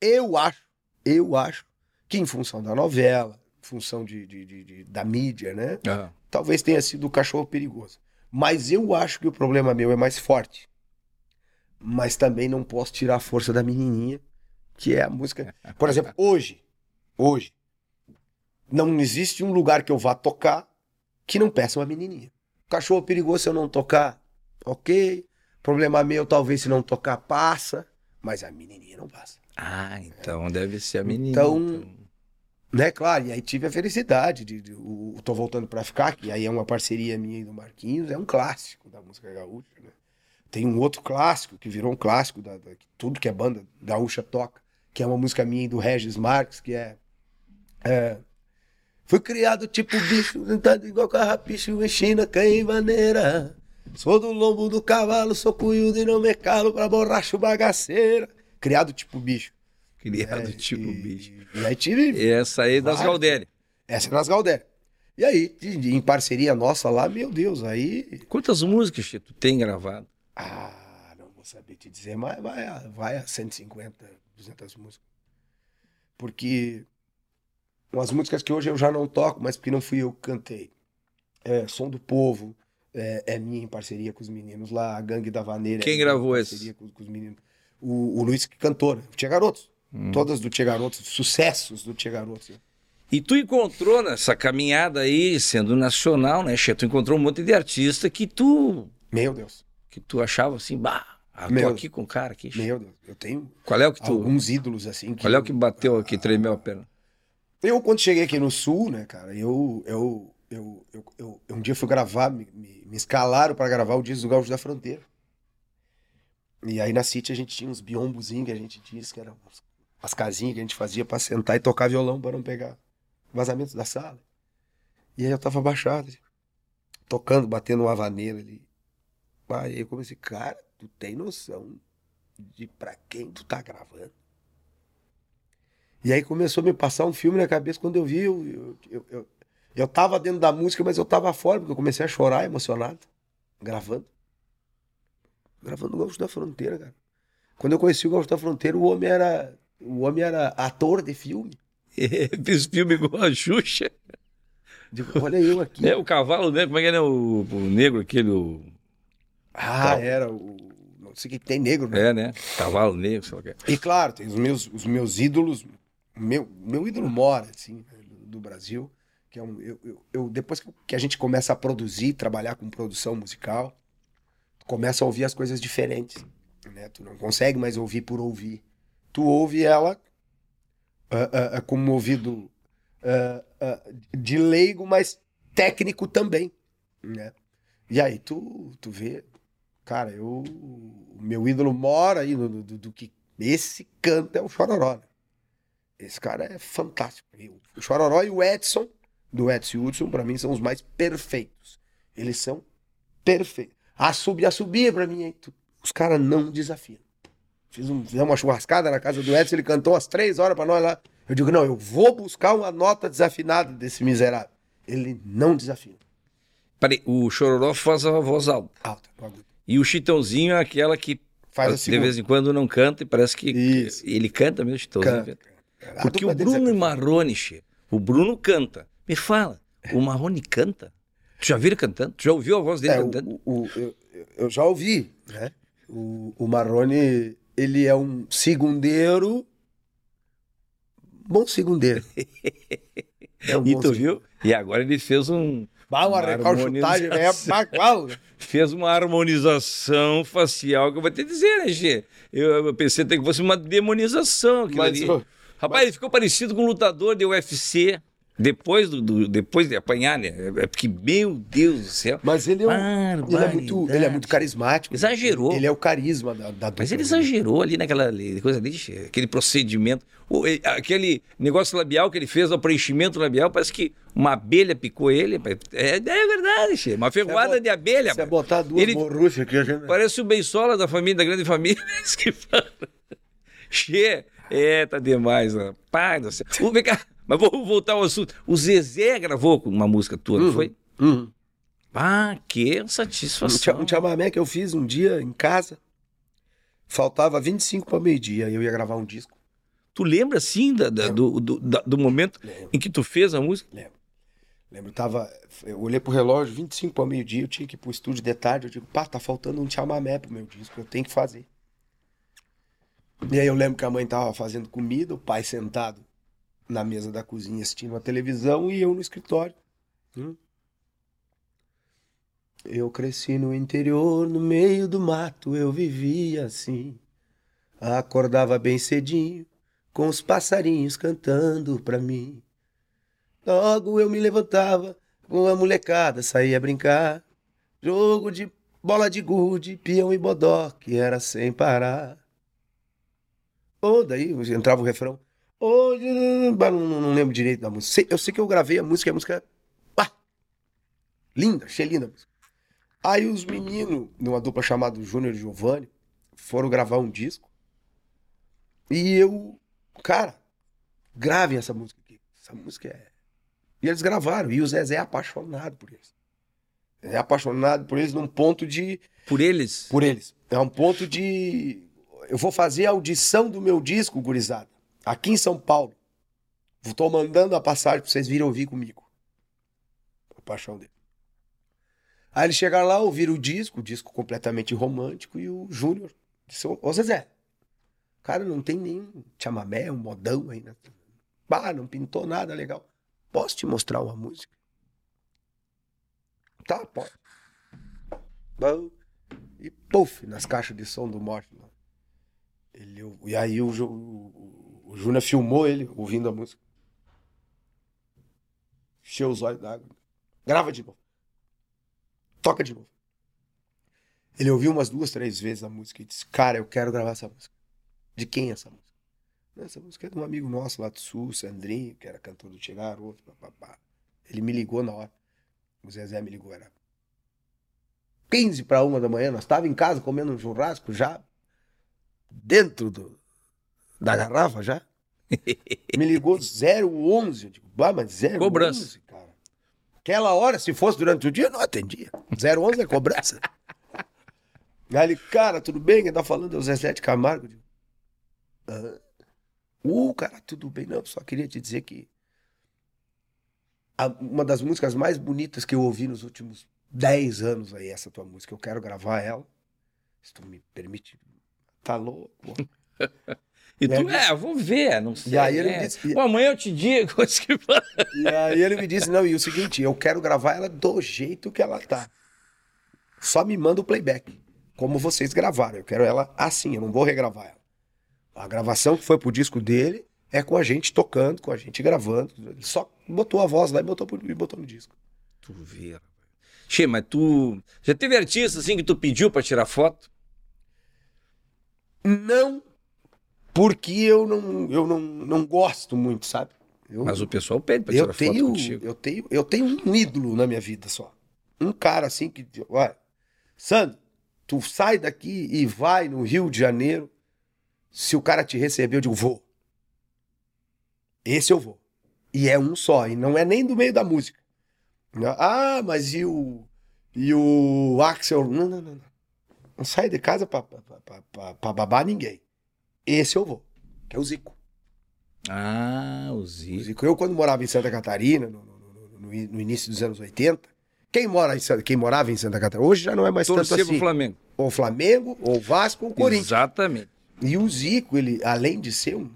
eu acho, eu acho que em função da novela, em função de, de, de- de- da mídia, né? Ah, Talvez tenha sido o cachorro perigoso. Mas eu acho que o problema meu é mais forte. Mas também não posso tirar a força da menininha, que é a música. Por exemplo, hoje, hoje, não existe um lugar que eu vá tocar que não peça uma menininha. Cachorro perigoso se eu não tocar, ok. Problema meu, talvez se não tocar, passa. Mas a menininha não passa. Ah, então deve ser a menina. Então- Né, claro, e aí tive a felicidade de, de- o, o Tô Voltando Pra Ficar, que aí é uma parceria minha e do Marquinhos, é um clássico da música gaúcha, né? Tem um outro clássico, que virou um clássico, da, da- que tudo que é banda gaúcha toca, que é uma música minha e do Regis Marques, que é... é Fui criado tipo bicho, sentado igual carrapicho, em China, maneira. Sou do lombo do cavalo, sou cunhudo e não me calo pra borracho bagaceira. Criado tipo bicho. Criado É, tipo e- bicho. E aí tive Essa aí das Várias. Galdéria. essa é nas Galdéria. E aí, em parceria nossa lá, meu Deus, aí. Quantas músicas tu tem gravado? Ah, não vou saber te dizer, mas vai a, vai a 150, 200 músicas. Porque umas músicas que hoje eu já não toco, mas porque não fui eu que cantei. É Som do Povo, é, é minha em parceria com os meninos lá, a Gangue da Vaneira. Quem é gravou parceria Com, com os meninos. O, o Luiz que cantou, né? O Tia Garotos. Hum. Todas do Tia Garotos, sucessos do Tia Garotos. né? E tu encontrou nessa caminhada aí, sendo nacional, né, Che? Tu encontrou um monte de artista que tu, Meu Deus, que tu achava assim, bah, ah, tô Meu. aqui com o cara aqui. Che. meu Deus. Eu tenho Qual é o que tu. alguns ídolos assim. Qual é o que bateu aqui, tremeu a perna? Eu, quando cheguei aqui no Sul, né, cara, eu, eu, eu, eu, eu- um dia fui gravar, me, me, escalaram pra gravar o disco do Gaúcho da Fronteira. E aí na City a gente tinha uns biombozinhos que a gente disse que eram as casinhas que a gente fazia pra sentar e tocar violão pra não pegar vazamentos da sala. E aí eu tava abaixado, assim, tocando, batendo uma vaneira ali. Aí eu comecei, cara, tu tem noção de pra quem tu tá gravando? E aí começou a me passar um filme na cabeça quando eu vi, eu, eu, eu, eu, eu tava dentro da música, mas eu tava fora, porque eu comecei a chorar emocionado, gravando. Gravando o Gaúcho da Fronteira, cara. Quando eu conheci o Gaúcho da Fronteira, o homem era. O homem era ator de filme. Fiz filme igual a Xuxa. Digo, olha eu aqui. É o cavalo, né? Como é que é né? o, o negro, aquele. o- Ah, era o. Não sei o que tem negro, né? É, né? Cavalo negro, sei lá o que. é. E claro, tem os meus, os meus ídolos. Meu, meu ídolo mora, assim, né, do, Brasil. Que é um, eu, eu, eu- depois que- a gente começa a produzir, trabalhar com produção musical, começa a ouvir as coisas diferentes. Né? Tu não consegue mais ouvir por ouvir. Tu ouve ela ah, ah, ah, com um ouvido de leigo, mas técnico também. Né? E aí tu, tu vê, cara, eu. O meu ídolo mora aí no, do, do que. Esse canta é o Chororó. né? Esse cara é fantástico. E O Chororó e o Edson, do Edson Hudson, pra mim, são os mais perfeitos. Eles são perfeitos. A subir, a subir pra mim, os caras não desafiam. Fiz um, fizemos uma churrascada na casa do Edson, ele cantou às três horas pra nós lá. Eu digo, não, eu vou buscar uma nota desafinada desse miserável. Ele não desafina. Peraí, o Chororó faz a voz alta. Alta, no agudo. E o Chitãozinho é aquela que Faz a de segunda. vez em quando não canta e parece que Isso. ele canta mesmo, Chitãozinho. Canta. A Porque o é Bruno e. Marrone, che, o Bruno canta. Me fala, o Marrone canta? Tu já viu cantando? Tu já ouviu a voz dele É, cantando? o, o- eu, eu já ouvi, né? O, o Marrone, ele é um segundeiro. Bom segundeiro. É um E bom tu segundeiro. viu? E agora ele fez um. Bah, uma Uma recalchutagem, é harmonização. bagual. Fez uma harmonização facial que eu vou te dizer, né, Gê? Eu, eu pensei até que fosse uma demonização. Mas, ali. Rapaz, ele ficou parecido com um lutador de UFC depois, do, do- depois de apanhar, né? É porque, meu Deus do céu. Mas ele é, um, ele, é muito, ele é muito carismático. Exagerou. Ele é o carisma da, da Mas ele né? exagerou ali naquela coisa ali, aquele procedimento. O- ele- aquele negócio labial que ele fez, o preenchimento labial, parece que uma abelha picou ele. É, é verdade, che, uma ferroada bot- de abelha. É botar duas Ele- aqui, gente... Parece o Beisola da família, da grande família. que fala. Che, É, tá demais, pai do céu. Vem cá, mas vou voltar ao assunto. O Zezé gravou uma música tua, não Uhum. foi? Uhum. Ah, que satisfação. um chamamé que eu fiz um dia em casa. Faltava 25 para meio-dia. Eu ia gravar um disco. Tu lembra, assim, da- da- do, do, da- do momento Lembro. em que tu fez a música? Lembro. Lembro, tava. Eu olhei pro relógio, 25 para meio-dia, eu tinha que ir pro estúdio de tarde. Eu digo, pá, tá faltando um chamamé pro meu disco, eu tenho que fazer. E aí eu lembro que a mãe tava fazendo comida, o pai sentado na mesa da cozinha assistindo a televisão e eu no escritório. Hum. Eu cresci no interior, no meio do mato, eu vivia assim. Acordava bem cedinho, com os passarinhos cantando pra mim. Logo eu me levantava, com a molecada saía brincar. Jogo de bola de gude, peão e bodó, que era sem parar. Ou daí entrava o refrão. Hoje, não, não- lembro direito da música. Eu sei que eu gravei a música, a música. Pá! Linda, achei linda a música. Aí os meninos, numa dupla chamada Júnior e Giovanni, foram gravar um disco. E eu, cara, gravem essa música aqui. Essa música é. E eles gravaram. E o Zezé é apaixonado por eles. É apaixonado por eles num ponto de. Por eles? Por eles. É um ponto de. Eu vou fazer a audição do meu disco, gurizada. Aqui em São Paulo. Estou mandando a passagem pra vocês virem ouvir comigo. A paixão dele. Aí eles chegaram lá, ouviram o disco, o disco completamente romântico, e o Júnior disse: Ô Zezé, cara, não tem nenhum chamamé, um modão aí, né? Bah, não pintou nada legal. Posso te mostrar uma música? Tá, pode. Bom, E puf, nas caixas de som do Morte. lá. Ele, e aí o, o, o Júnior filmou ele ouvindo a música. Encheu os olhos d'água. Grava de novo. Toca de novo. Ele ouviu umas duas, três vezes a música e disse: Cara, eu quero gravar essa música. De quem é essa música? Essa música é de um amigo nosso lá do Sul, Sandrinho, que era cantor do Che Garoto. papapá. Ele me ligou na hora. O Zezé me ligou, era 15 para uma da manhã. Nós estávamos em casa comendo um churrasco já, dentro do, da garrafa já. Me ligou 011. Eu digo, bah, mas 011, Cobrança. cara. Aquela hora, se fosse durante o dia, eu não atendia. 011 é cobrança. Aí ele, cara, tudo bem? Quem tá falando é o Zezé de Camargo. Eu digo, "Hã? Uh, cara, tudo bem. Não, só queria te dizer que a- uma das músicas mais bonitas que eu ouvi nos últimos 10 anos aí, essa tua música. Eu quero gravar ela. Se tu me permite. Tá louco? E tu, É, é, vou ver, não sei. E aí ele é. disse- Bom, amanhã eu te digo. E aí ele me disse, não, e o seguinte, eu quero gravar ela do jeito que ela tá. Só me manda o playback, como vocês gravaram. Eu quero ela assim, eu não vou regravar ela. A gravação que foi pro disco dele é com a gente tocando, com a gente gravando. Ele só botou a voz lá e botou, e botou no disco. Tu vê, rapaz. Che, mas tu. Já teve artista assim que tu pediu pra tirar foto? Não, porque eu não, eu não, não gosto muito, sabe? Eu, Mas o pessoal pede pra tirar eu foto tenho, contigo. eu tenho, eu tenho um ídolo na minha vida só. Um cara assim que, olha, Sandro, tu sai daqui e vai no Rio de Janeiro. Se o cara te receber, eu digo, vou. Esse eu vou. E é um só, e não é nem do meio da música. Ah, mas e o e o Axel? Não, não, não. Não, não sai de casa pra, pra, pra, pra, babar ninguém. Esse eu vou, que é o Zico. Ah, o O Zico. Zico. Eu, quando morava em Santa Catarina, no, no- no- no início dos anos 80, quem, mora em quem morava em Santa Catarina, hoje já não é mais tanto Torcer pro assim. Flamengo. Ou Flamengo, ou Vasco, ou Corinthians. Exatamente. E o Zico, ele, além de ser um,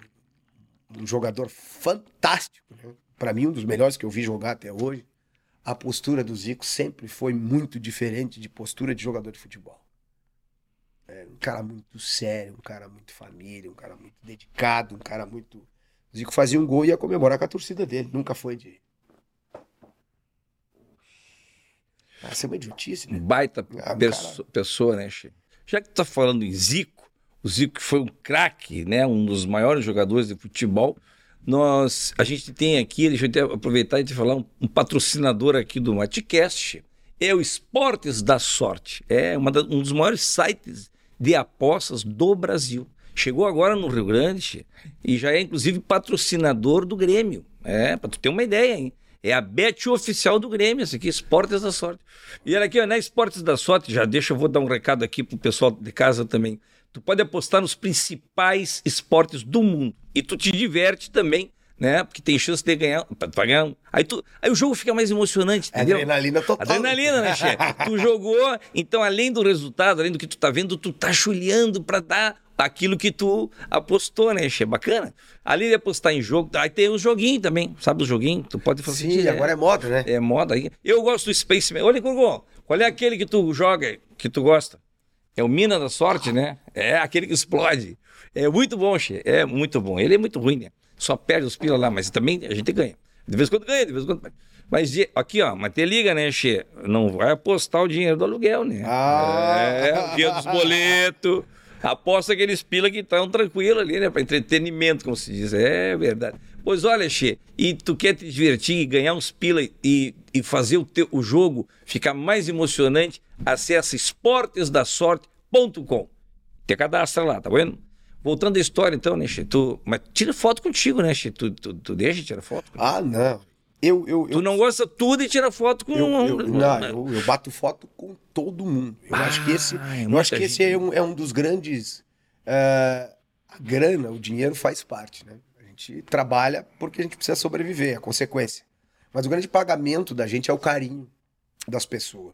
um jogador fantástico, né? para mim, um dos melhores que eu vi jogar até hoje, a postura do Zico sempre foi muito diferente de postura de jogador de futebol. Um cara muito sério, um cara muito família, um cara muito dedicado, um cara muito. O Zico fazia um gol e ia comemorar com a torcida dele, nunca foi de. Ah, isso é uma idiotice, né? Baita Ah, perso- pessoa, né, Che? Já que tu tá falando em Zico, o Zico que foi um craque, né? Um dos maiores jogadores de futebol. Nós, a gente tem aqui, deixa eu aproveitar e te falar, um, um patrocinador aqui do Matcast, é o Esportes da Sorte. É da- um dos maiores sites de apostas do Brasil. Chegou agora no Rio Grande e já é inclusive patrocinador do Grêmio. É, pra tu ter uma ideia, hein? É a bet oficial do Grêmio, essa aqui, Esportes da Sorte. E olha aqui, ó, na Esportes da Sorte, já deixa, eu vou dar um recado aqui pro pessoal de casa também. Tu pode apostar nos principais esportes do mundo. E tu te diverte também, né? Porque tem chance de ganhar. Pra ganhar. Aí, tu, aí o jogo fica mais emocionante, entendeu? Adrenalina total. Adrenalina, né, chefe? tu jogou, então além do resultado, além do que tu tá vendo, tu tá chulhando pra dar aquilo que tu apostou, né, Che? Bacana. Ali de apostar em jogo, aí tem os joguinhos também, sabe os joguinhos? Tu pode fazer. Sim, agora é moda, né? É moda aí. Eu gosto do Spaceman. Olha, Curgo, qual é aquele que tu joga, que tu gosta? É o Mina da Sorte, né? É aquele que explode. É muito bom, Che. É muito bom. Ele é muito ruim, né? Só perde os pilas lá, mas também a gente ganha. De vez em quando ganha, de vez em quando. Mas aqui, ó, mas te liga, né, Che? Não vai apostar o dinheiro do aluguel, né? Ah. É, o dia dos boletos. Aposta aqueles pila que estão tranquilo ali, né? Para entretenimento, como se diz. É verdade. Pois olha, Che, e tu quer te divertir e ganhar uns pila e, e fazer o, teu, o jogo ficar mais emocionante? Acesse esportesdasorte.com. Te cadastra lá, tá vendo? Voltando à história, então, né? Tu, mas tira foto contigo, né, Che? Tu, tu, tu deixa tirar foto? Ah, não. Eu, eu, Tu não gosta tudo e tira foto com... Eu, eu, não, eu, eu bato foto com todo mundo. Eu acho que esse, Ah, é eu acho que esse é, um, é um dos grandes. eh, a grana, o dinheiro faz parte, né? A gente trabalha porque a gente precisa sobreviver, é a consequência. Mas o grande pagamento da gente é o carinho das pessoas,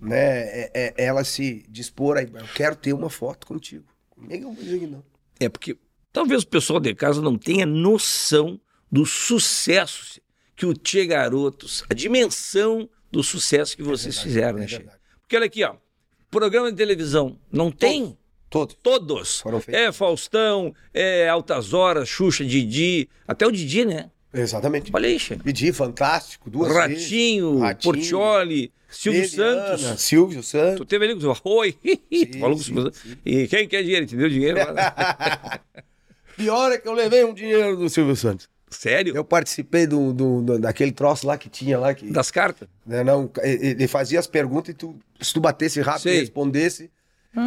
né? É, é- é ela se dispor aí, eu quero ter uma foto contigo. Eu vou dizer que não? É porque talvez o pessoal de casa não tenha noção do sucesso que o Tchê Garotos, a dimensão do sucesso que vocês verdade, fizeram, né, é Che? verdade. Porque olha aqui, ó, programa de televisão não tem Todos. todos. É Faustão, é Altas Horas, Xuxa, Didi, até o Didi, né? Exatamente. Olha aí, Che. Pedi fantástico, duas vezes. Ratinho, Ratinho, Portioli, Silvio Eliana, Santos. Silvio Santos. Tu teve ali com o Oi, tu falou com o sim, Silvio Santos. E quem quer dinheiro? Entendeu? Dinheiro. Pior é que eu levei um dinheiro do Silvio Santos. Sério? Eu participei do, do- do- daquele troço lá que tinha lá. Que, Das cartas? né, não, ele fazia as perguntas e tu, se tu batesse rápido Sei. e respondesse.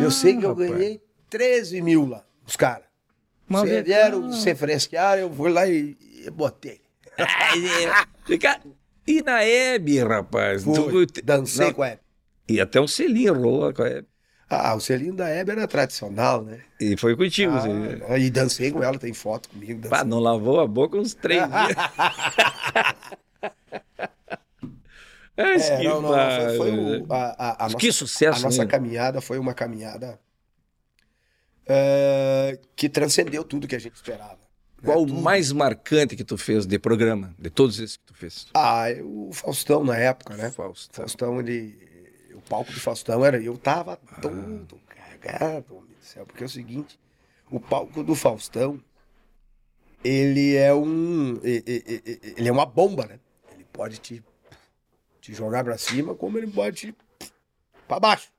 eu sei que eu Ah, rapaz. ganhei 13 mil lá, os caras. Vieram se fresquear, eu fui lá e, e botei. Fica- E na Hebe, rapaz? Fui, Tu- dancei com a Hebe. E até um selinho rolou com a Hebe. Ah, o selinho da Hebe era tradicional, né? E foi contigo. você- Ah, e dancei com ela, tem foto comigo. Pá, não lavou a boca uns três dias. É, que não, não, foi, foi o- a, a- a Que nossa, sucesso, a nossa né? caminhada foi uma caminhada eh, que transcendeu tudo que a gente esperava. Qual o mais marcante que tu fez de programa? De todos esses que tu fez? Ah, o Faustão na época, né? Fausto. Faustão, ele. O palco do Faustão era. Eu tava Ah. todo cagado, homem do céu. Porque é o seguinte: o palco do Faustão, ele é um. Ele é uma bomba, né? Ele pode te, te jogar pra cima, como ele pode te. pra baixo.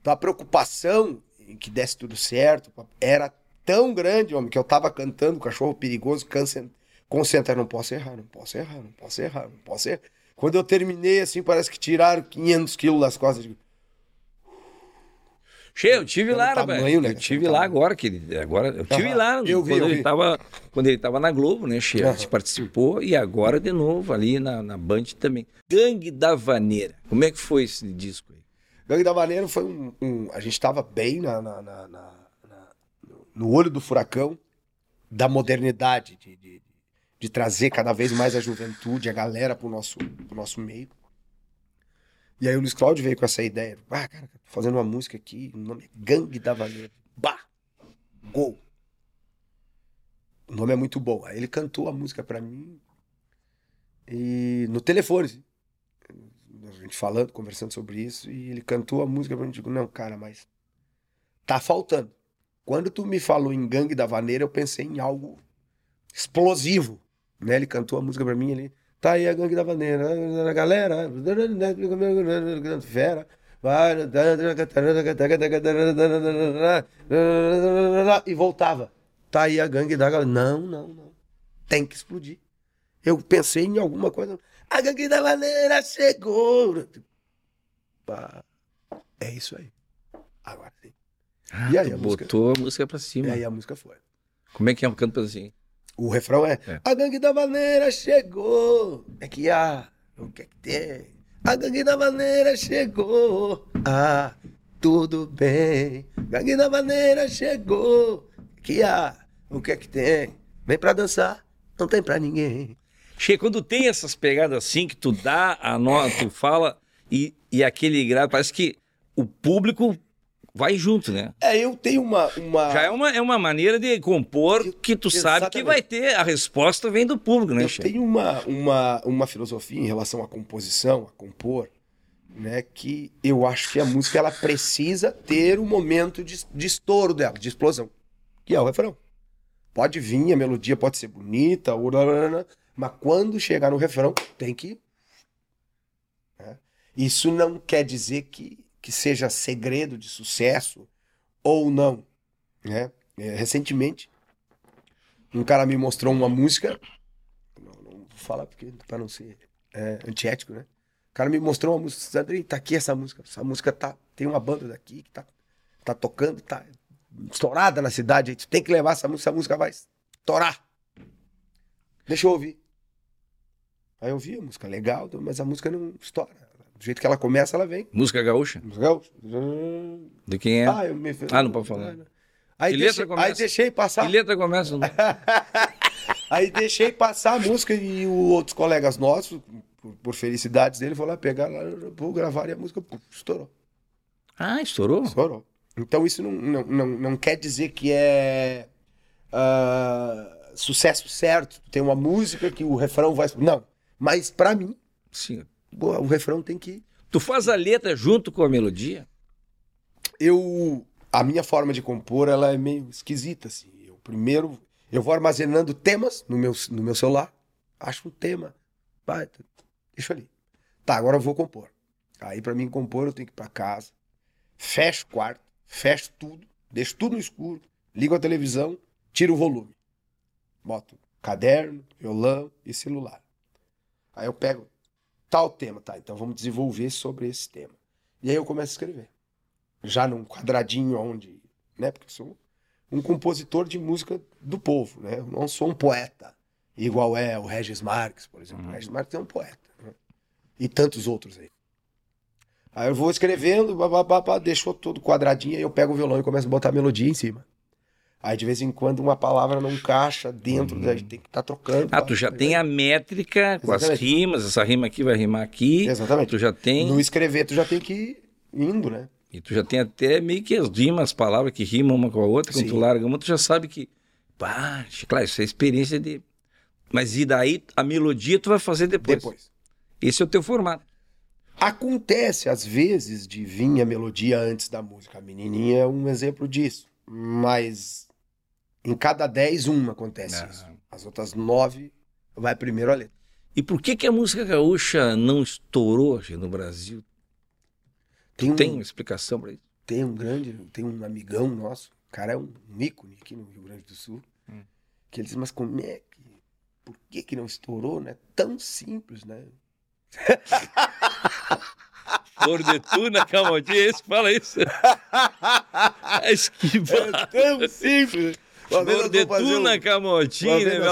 Então a preocupação em que desse tudo certo era tão grande, homem, que eu tava cantando Cachorro Perigoso, câncer, concentra, não posso errar, não posso errar, não posso errar, não posso errar. Quando eu terminei, assim, parece que tiraram 500 quilos das costas. Digo, Che, eu tive Pelo lá, rapaz. tamanho, né? Eu tive lá tamanho. agora, querido. Agora, eu tive lá Eu vi, quando, eu ele vi. tava, quando ele tava na Globo, né, Che? A gente Aham. participou e agora de novo ali na, na Band também. Gangue da Vaneira. Como é que foi esse disco aí? Gangue da Maneira foi um, um- A gente tava bem na- na- na- na- no olho do furacão da modernidade, de, de- de trazer cada vez mais a juventude, a galera pro nosso, pro nosso meio. E aí o Luiz Cláudio veio com essa ideia. Ah, cara, tô fazendo uma música aqui, o nome é Gangue da Vaneira. Bah! Gol! O nome é muito bom. Aí ele cantou a música pra mim e no telefone. assim a gente falando, conversando sobre isso, e ele cantou a música pra mim. Digo, não, cara, mas tá faltando. Quando tu me falou em Gangue da Vaneira, eu pensei em algo explosivo. Né? Ele cantou a música pra mim, ele. Tá aí a Gangue da Vaneira, a galera, fera. E voltava. Tá aí a gangue da galera. Não, não, não. Tem que explodir. Eu pensei em alguma coisa. A gangue da maneira chegou. É isso aí. Agora sim. E aí a música, botou a música pra e cima. aí a música foi. Como é que é um canto assim? O refrão é, É. A gangue da maneira chegou. É que há. O que é que tem? A gangue da maneira chegou. Ah, tudo bem. Gangue da maneira chegou. É que há. O que é que tem? Vem pra dançar. Não tem pra ninguém. Che, quando tem essas pegadas assim, que tu dá a nota, tu fala, e, e aquele grado, parece que o público vai junto, né? É, eu tenho uma. uma... Já é uma, é uma maneira de compor que tu sabe que Exatamente. vai ter, a resposta vem do público, né, Eu Che? tenho uma, uma, uma filosofia em relação à composição, a compor, né? Que eu acho que a música ela precisa ter um momento de, de estouro dela, de explosão, que é o refrão. Pode vir, a melodia pode ser bonita, urarana, mas quando chegar no refrão, tem que. né? Isso não quer dizer que, que seja segredo de sucesso ou não. Né? É, recentemente, um cara me mostrou uma música não, não vou falar porque para não ser é, antiético, né? O cara me mostrou uma música, Sandrinho, tá aqui essa música. Essa música tá tem uma banda daqui que tá tá tocando, tá estourada na cidade, tu tem que levar essa música, essa música vai estourar. Deixa eu ouvir. Aí eu ouvi a música legal, mas a música não estoura. Do jeito que ela começa, ela vem. Música gaúcha? Música legal. De quem é? Ah, me... Ah, não pode falar. Aí, Que deixei, aí deixei passar. Que letra começa? Aí deixei passar a música e o outros colegas nossos, por, por felicidades dele, foram lá pegar lá, vou gravar e a música estourou. Ah, estourou? Estourou. Então isso não, não, não, não quer dizer que é ah, sucesso certo. Tem uma música que o refrão vai. Não. Mas pra mim, Sim. O refrão tem que. Tu faz a letra junto com a melodia? Eu. A minha forma de compor ela é meio esquisita, assim. Eu primeiro. Eu vou armazenando temas no meu, no meu celular. Acho um tema. Vai, deixa ali. Tá, agora eu vou compor. Aí pra mim compor eu tenho que ir pra casa. Fecho o quarto, fecho tudo, deixo tudo no escuro, ligo a televisão, tiro o volume. Boto caderno, violão e celular. Aí eu pego tal tema, tá? Então vamos desenvolver sobre esse tema. E aí eu começo a escrever. Já num quadradinho onde, né? Porque eu sou um compositor de música do povo, né? Eu não sou um poeta, igual é o Regis Marques, por exemplo. O Regis Marques é um poeta. né? E tantos outros aí. Aí eu vou escrevendo, babá, deixou todo quadradinho, aí eu pego o violão e começo a botar a melodia em cima. Aí de vez em quando uma palavra não encaixa dentro, da, tem que estar trocando. Ah, tu já tem a métrica com as rimas, essa rima aqui vai rimar aqui. Exatamente. Tu já tem. No escrever tu já tem que ir indo, né? E tu já tem até meio que as rimas, as palavras que rimam uma com a outra, quando Sim. tu larga uma, tu já sabe que. Pá, claro, isso é experiência de. Mas e daí a melodia tu vai fazer depois. Depois. Esse é o teu formato. Acontece, às vezes, de vir a melodia antes da música. A menininha é um exemplo disso. Mas em cada dez, uma acontece Ah. isso. As outras nove, vai primeiro a letra. E por que, que a música gaúcha não estourou gente, no Brasil? Tem um, Tem uma explicação pra isso? tem um grande, tem um amigão nosso, o cara é um ícone aqui no Rio Grande do Sul, Hum. que ele diz, mas como é que, por que que não estourou, né? Tão simples, né? Flor de Tuna, Camotinha, esse fala isso. É esquiva. É tão simples. Nós de vamos fazer Tuna, um-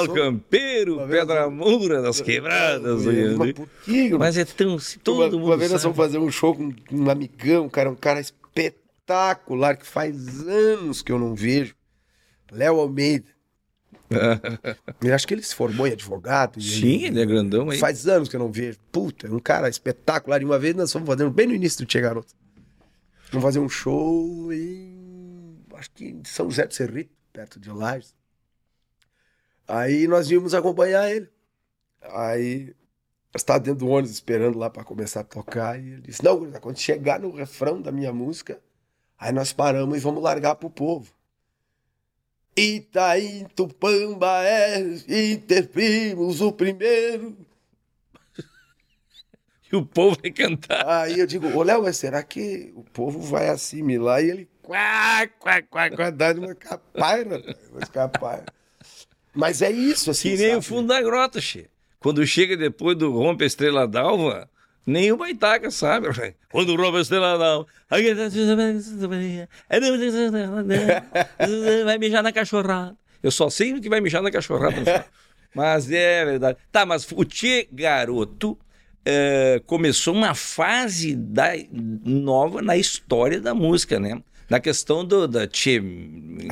fomos- Campeiro, Pedra Moura, das quebradas. Mas por que, Mas é tão. Todo uma, mundo uma vez nós fomos fazer um show com um amigão, cara, um cara espetacular, que faz anos que eu não vejo. Léo Almeida. eu acho que ele se formou em advogado. Sim, ele é grandão aí. Faz anos que eu não vejo. Puta, é um cara espetacular. E uma vez nós fomos fazendo, bem no início do Che Garoto. Vamos fazer um show em. Acho que em São José do Cerrito, perto de Lages. Aí nós íamos acompanhar ele. Aí estávamos dentro do ônibus esperando lá para começar a tocar. E ele disse: Não, quando chegar no refrão da minha música, aí nós paramos e vamos largar pro povo. Itaim, Tupamba, é interprimos o primeiro. E o povo vai cantar. Aí eu digo, ô Léo, mas será que o povo vai assimilar? E ele, quá, quá, quá, quá, dá uma capaira, uma capaira. Mas é isso, assim, Que nem sabe? o fundo da grota, che. Quando chega depois do Rompe a Estrela d'Alva, Nem o Baitaca sabe. Quando o Robert Estrela não. Vai mijar na cachorrada. Eu só sei que vai mijar na cachorrada. mas é verdade. Tá, mas o Tchê Garoto é, começou uma fase da, nova na história da música, né? Na questão do, da Tchê...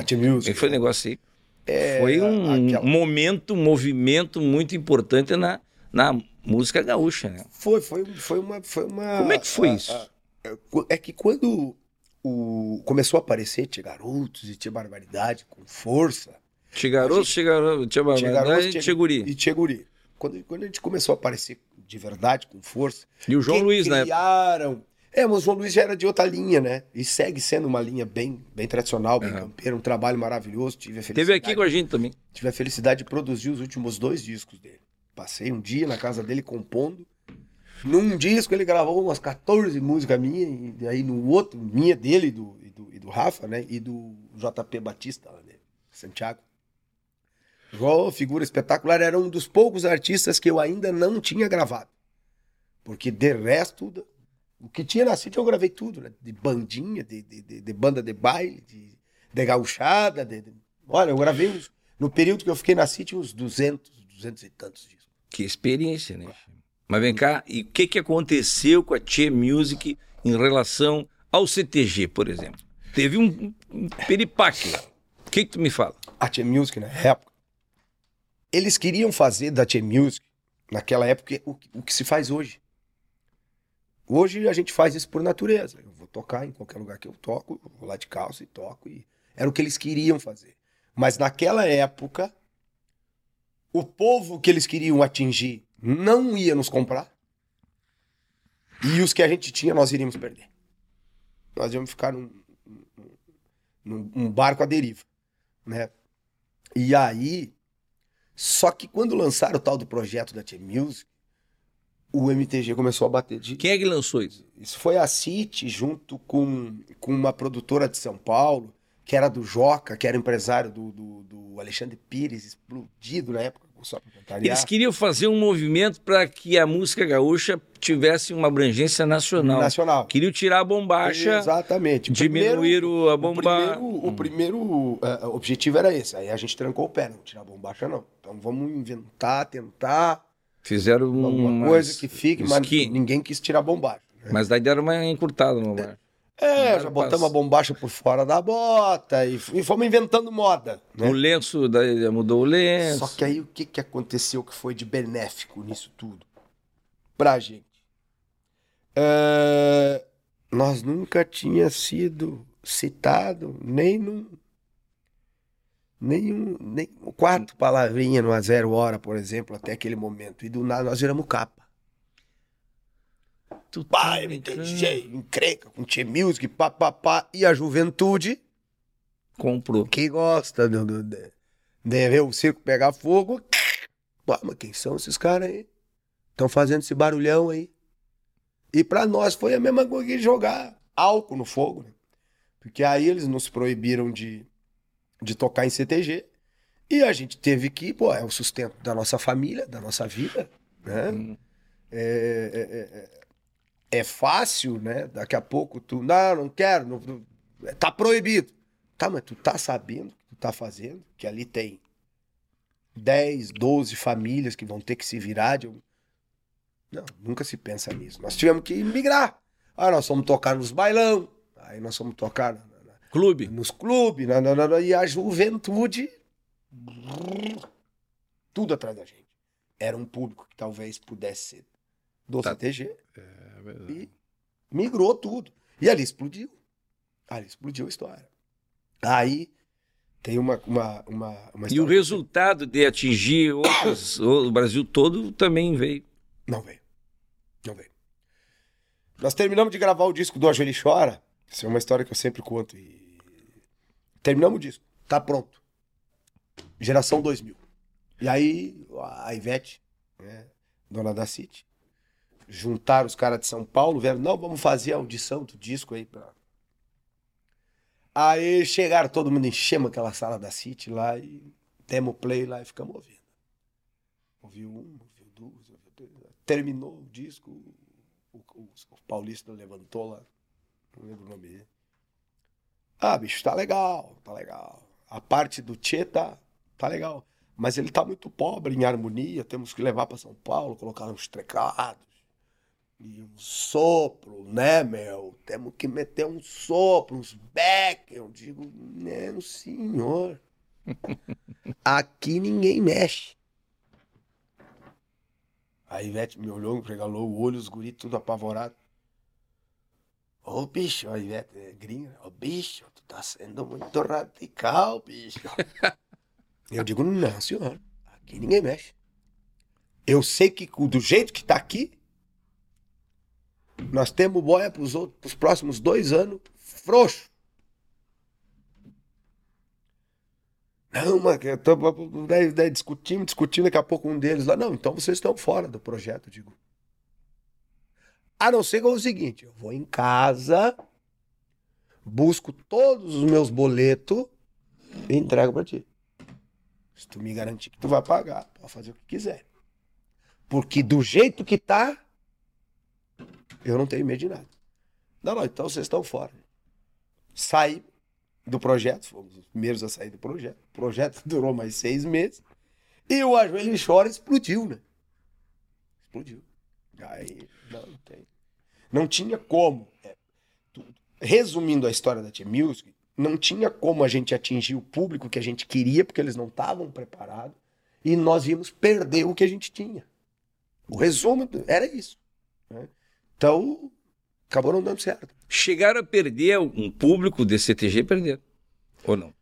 Tchê Music. Foi um negócio aí. É, foi um aquela... momento, um movimento muito importante na, na música gaúcha, né? Foi, foi, foi uma, foi uma. Como é que foi a, isso? A, é que quando o, começou a aparecer Tia Garotos e Tia Barbaridade com força. Tia Garotos, Tia Garotos, Tia Barbaridade e Tia Guri. E Tia Guri. Quando, quando a gente começou a aparecer de verdade, com força. E o João Luiz, criaram, né? Criaram. É, mas o João Luiz já era de outra linha, né? E segue sendo uma linha bem, bem tradicional, bem uhum. campeira, um trabalho maravilhoso. Tive a felicidade. Teve aqui com a gente também. Tive a felicidade de produzir os últimos dois discos dele. Passei um dia na casa dele compondo. Num disco ele gravou umas 14 músicas minhas, e aí no outro, minha dele e do, e do, e do Rafa, né? E do JP Batista, né? Santiago. João, figura espetacular, era um dos poucos artistas que eu ainda não tinha gravado. Porque de resto, o que tinha na City eu gravei tudo, né? De bandinha, de, de, de, de banda de baile, de, de gauchada. De, de... Olha, eu gravei uns, no período que eu fiquei na City uns 200, 200 e tantos dias. Que experiência, né? Mas vem cá, e o que, que aconteceu com a Tchê Music em relação ao CTG, por exemplo? Teve um, um peripaque lá. O que, que tu me fala? A Tchê Music, na época, eles queriam fazer da Tchê Music, naquela época, o, o que se faz hoje. Hoje a gente faz isso por natureza. Eu vou tocar em qualquer lugar que eu toco, eu vou lá de calça e toco. E era o que eles queriam fazer. Mas naquela época, o povo que eles queriam atingir não ia nos comprar. E os que a gente tinha, nós iríamos perder. Nós íamos ficar num, num, num barco à deriva. Né? E aí, só que quando lançaram o tal do projeto da T-Music, o MTG começou a bater de. Quem é que lançou isso? Isso foi a City, junto com, com uma produtora de São Paulo, que era do Joca, que era empresário do, do, do Alexandre Pires, explodido na época. Só Eles queriam fazer um movimento para que a música gaúcha tivesse uma abrangência nacional. Nacional. Queriam tirar a bombacha. Exatamente. Diminuir primeiro, a bomba. O primeiro, o primeiro uh, objetivo era esse. Aí a gente trancou o pé, não tirar a bombacha, não. Então vamos inventar, tentar. Fizeram uma coisa que fique, mas que... ninguém quis tirar a bombacha. Né? Mas daí deram uma encurtada no bombacha. É, já botamos a bombacha por fora da bota e, e fomos inventando moda. Né? O lenço, daí mudou o lenço. Só que aí o que, que aconteceu que foi de benéfico nisso tudo? Pra gente. Uh, nós nunca tinha sido citado nem num nenhum, nem quatro palavrinhas numa zero hora, por exemplo, até aquele momento. E do nada nós viramos capa. Tu pá, MTG, encrenca com T Music, pá, pá, pá. E a juventude comprou. Que gosta de, de, de, de ver o circo pegar fogo. Pá, mas quem são esses caras aí? Estão fazendo esse barulhão aí. E para nós foi a mesma coisa que jogar álcool no fogo, né? Porque aí eles nos proibiram de de tocar em CTG. E a gente teve que, pô, é o sustento da nossa família, da nossa vida, né? Hum. É, é, é, é, fácil, né? Daqui a pouco tu, não, não quero, não, não, tá proibido. Tá, mas tu tá sabendo o que tu tá fazendo, que ali tem 10, 12 famílias que vão ter que se virar de... Não, nunca se pensa nisso. Nós tivemos que migrar. Ah, nós fomos tocar nos bailão, aí nós fomos tocar Clube. Nos clubes, na, na, na, e a juventude. Tudo atrás da gente. Era um público que talvez pudesse ser do tá. CTG. É verdade. E migrou tudo. E ali explodiu. Ali explodiu a história. Aí tem uma, uma, uma, uma E o resultado de atingir outros, o Brasil todo também veio. Não veio. Não veio. Nós terminamos de gravar o disco do Angeli Chora. Isso é uma história que eu sempre conto. E Terminamos o disco. Tá pronto. Geração 2000. E aí, a Ivete, né, dona da City, juntaram os caras de São Paulo, vieram, não, vamos fazer a audição do disco aí pra... Aí chegaram, todo mundo enchemos aquela sala da City lá e demo play lá e ficamos ouvindo. Ouviu um, ouviu duas, ouviu três. Terminou o disco, o, o, o Paulista levantou lá. Não lembro o nome dele. Ah, bicho, tá legal, tá legal. A parte do Tchê tá, tá legal. Mas ele tá muito pobre em harmonia. Temos que levar para São Paulo, colocar uns trecados e um sopro, né, meu? Temos que meter um sopro, uns back. Eu digo, não, senhor. Aqui ninguém mexe. A Ivete me olhou, me regalou o olho, os guris tudo apavorado. Ô bicho, a Ivete é gringa. Ô bicho, tu tá sendo muito radical, bicho. Eu digo, não, senhor. Aqui ninguém mexe. Eu sei que do jeito que tá aqui, nós temos boia para os próximos dois anos frouxo. Não, mas eu tô, daí, daí discutindo, discutindo, daqui a pouco um deles lá, não, então vocês estão fora do projeto, digo. A não ser que é o seguinte, eu vou em casa, busco todos os meus boletos e entrego para ti. Se tu me garantir que tu vai pagar, pode fazer o que quiser. Porque do jeito que tá, eu não tenho medo de nada. Não, não, então vocês estão fora. Saí do projeto, fomos os primeiros a sair do projeto. O projeto durou mais seis meses. E o Ajoelho Chora explodiu, né? Explodiu. Aí, não tem. Não tinha como. Resumindo a história da Tia Music, não tinha como a gente atingir o público que a gente queria, porque eles não estavam preparados. E nós íamos perder o que a gente tinha. O resumo era isso. Né? Então, acabou não dando certo. Chegaram a perder um público de CTG, perderam. Ou não?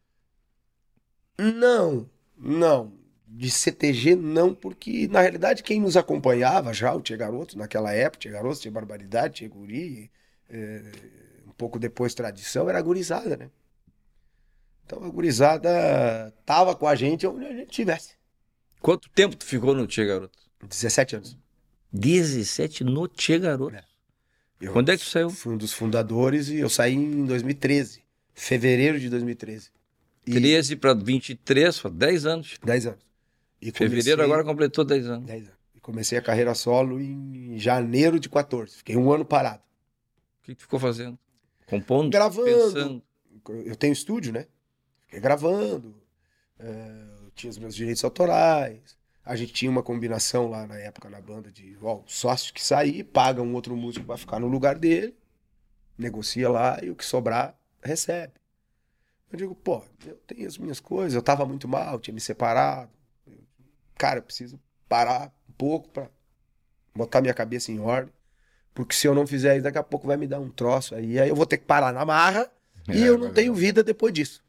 Não, não. De CTG não, porque na realidade quem nos acompanhava já, o Tia Garoto, naquela época, Tia Garoto, Tia Barbaridade, Tia Guri, é, pouco depois Tradição, era a gurizada, né? Então a gurizada tava com a gente onde a gente tivesse. Quanto tempo tu ficou no Tia Garoto? 17 anos. 17 no Tia Garoto? É. Eu Quando é que tu saiu? Fui um dos fundadores e eu saí em 2013. Fevereiro de 2013. E... 13 para 23, foi 10 anos. 10 anos. E Fevereiro comecei... agora completou 10 anos. 10 anos. E comecei a carreira solo em janeiro de 14. Fiquei um ano parado. O que tu ficou fazendo? Compondo? Gravando. Pensando. Eu tenho estúdio, né? Fiquei gravando. É... tinha os meus direitos autorais. A gente tinha uma combinação lá na época na banda de ó, sócio que sair, paga um outro músico para ficar no lugar dele, negocia lá e o que sobrar recebe. Eu digo, pô, eu tenho as minhas coisas, eu tava muito mal, tinha me separado. Cara, eu preciso parar um pouco para botar minha cabeça em ordem, porque se eu não fizer isso, daqui a pouco vai me dar um troço aí, aí eu vou ter que parar na marra é, e eu não tenho vida depois disso.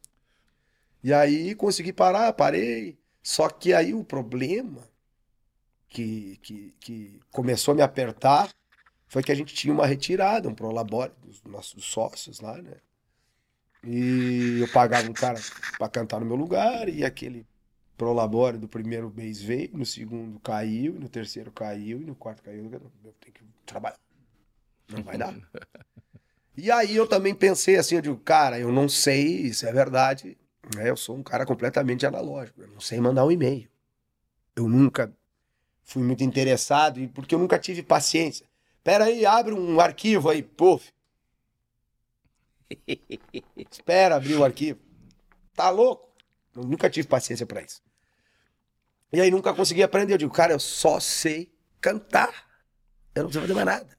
E aí consegui parar, parei. Só que aí o problema que, que, que começou a me apertar foi que a gente tinha uma retirada, um prolabore dos nossos sócios lá, né? E eu pagava um cara para cantar no meu lugar e aquele prolabore do primeiro mês veio, no segundo caiu, no terceiro caiu e no quarto caiu. Eu tenho que trabalhar. Não vai dar. e aí eu também pensei assim, eu digo, cara, eu não sei se é verdade, é, eu sou um cara completamente analógico. Eu não sei mandar um e-mail. Eu nunca fui muito interessado, porque eu nunca tive paciência. Pera aí, abre um arquivo aí, puf. Espera abrir o arquivo. Tá louco? Eu nunca tive paciência para isso. E aí nunca consegui aprender. Eu digo, cara, eu só sei cantar. Eu não preciso fazer mais nada.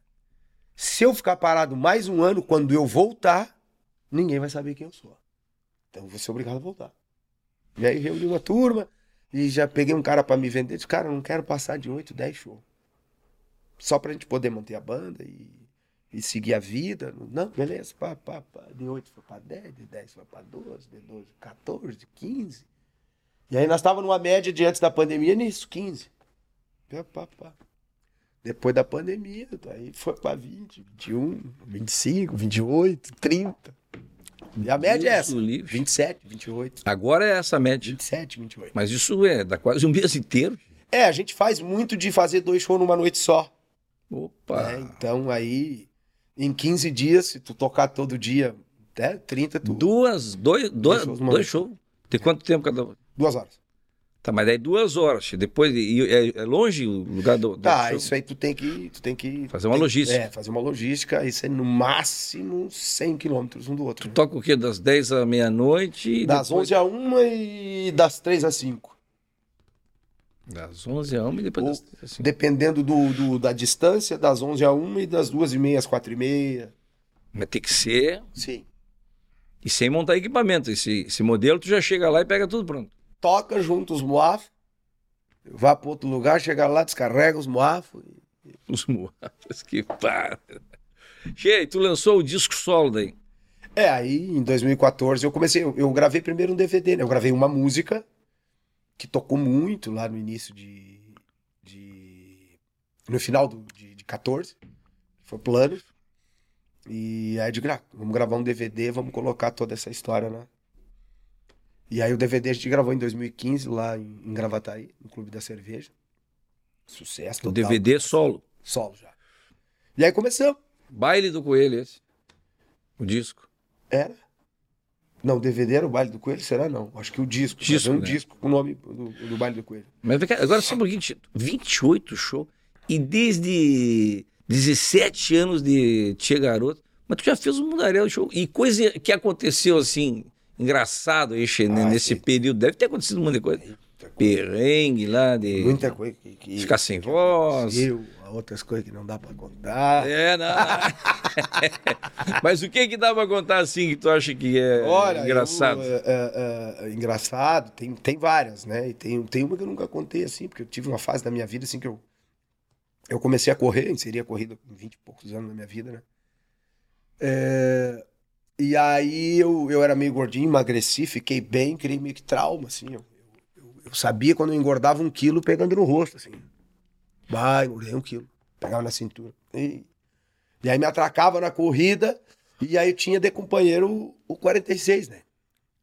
Se eu ficar parado mais um ano, quando eu voltar, ninguém vai saber quem eu sou. Então vou ser obrigado a voltar. E aí reuni uma turma e já peguei um cara para me vender. Disse, cara, eu não quero passar de 8, 10 shows. Só pra gente poder manter a banda e, e seguir a vida. Não, beleza, pá, pá, pá. De 8 foi pra 10, de 10 foi pra 12, de 12, 14, 15. E aí nós estávamos numa média de antes da pandemia nisso, 15. Pá, pá, pá. Depois da pandemia, aí foi para 20, 21, 25, 28, 30. E a média é essa. Livre. 27, 28. Agora é essa média. 27, 28. Mas isso é, dá quase um mês inteiro. É, a gente faz muito de fazer dois shows numa noite só. Opa! É, então aí, em 15 dias, se tu tocar todo dia, até 30, tu... Duas, dois, dois, dois shows. Dois shows. Tem quanto tempo cada Duas horas. Tá, mas daí duas horas. Depois, e é, é longe o lugar do. do Tá, show? isso aí tu tem que. Tu tem que Fazer uma tem- logística. É, fazer uma logística. Isso é no máximo 100 quilômetros um do outro. né? Toca o quê? Das 10 à meia-noite? Das depois- 11 a 1 e das 3 a 5. Das 11 a 1 e depois Ou- das 10 assim. Dependendo do, do- da distância, das 11 a 1 e das 2 e meia às 4 e meia. Mas tem que ser. Sim. E sem montar equipamento. Esse, esse modelo, tu já chega lá e pega tudo pronto. Toca junto os moafos. Vá para outro lugar, chega lá, descarrega os moafos. Os moados, que para. Cheio, tu lançou o disco solo daí. É, aí em 2014 eu comecei, eu, eu gravei primeiro um DVD, né? Eu gravei uma música que tocou muito lá no início de. de no final do, de, de 14, que foi plano. E aí eu digo, ah, vamos gravar um DVD, vamos colocar toda essa história, né? E aí o DVD a gente gravou em 2015 lá em, Gravataí, no Clube da Cerveja. Sucesso O total. DVD solo. Solo já. E aí começamos. Baile do Coelho, esse. O disco. Era? Não, o DVD era o Baile do Coelho? Será não? Acho que o disco. Disco, Fazer um né? disco com o nome do, do Baile do Coelho. Mas agora só um pouquinho. 28 shows. E desde 17 anos de Tia Garoto. Mas tu já fez um mundaréu de show. E coisa que aconteceu assim, engraçado aí, Che, Ah, nesse sim. período. Deve ter acontecido um monte de coisa. Muita coisa. Perrengue lá de. Muita coisa que, que Ficar sem voz. eu, outras coisas que não dá pra contar. É, não. Mas o que que dá pra contar assim que tu acha que é Olha, engraçado? eu, é, é, é, engraçado, tem, tem várias, né? E tem, tem uma que eu nunca contei assim, porque eu tive uma fase da minha vida assim que eu, eu comecei a correr, inseri a corrida com 20 e poucos anos na minha vida, né? É, e aí eu, eu era meio gordinho, emagreci, fiquei bem, criei meio que trauma, assim. Eu, eu, eu sabia quando eu engordava um quilo pegando no rosto, assim. Vai, engordei um quilo. Pegava na cintura. E, e aí me atracava na corrida, e aí eu tinha de companheiro o, o 46, né?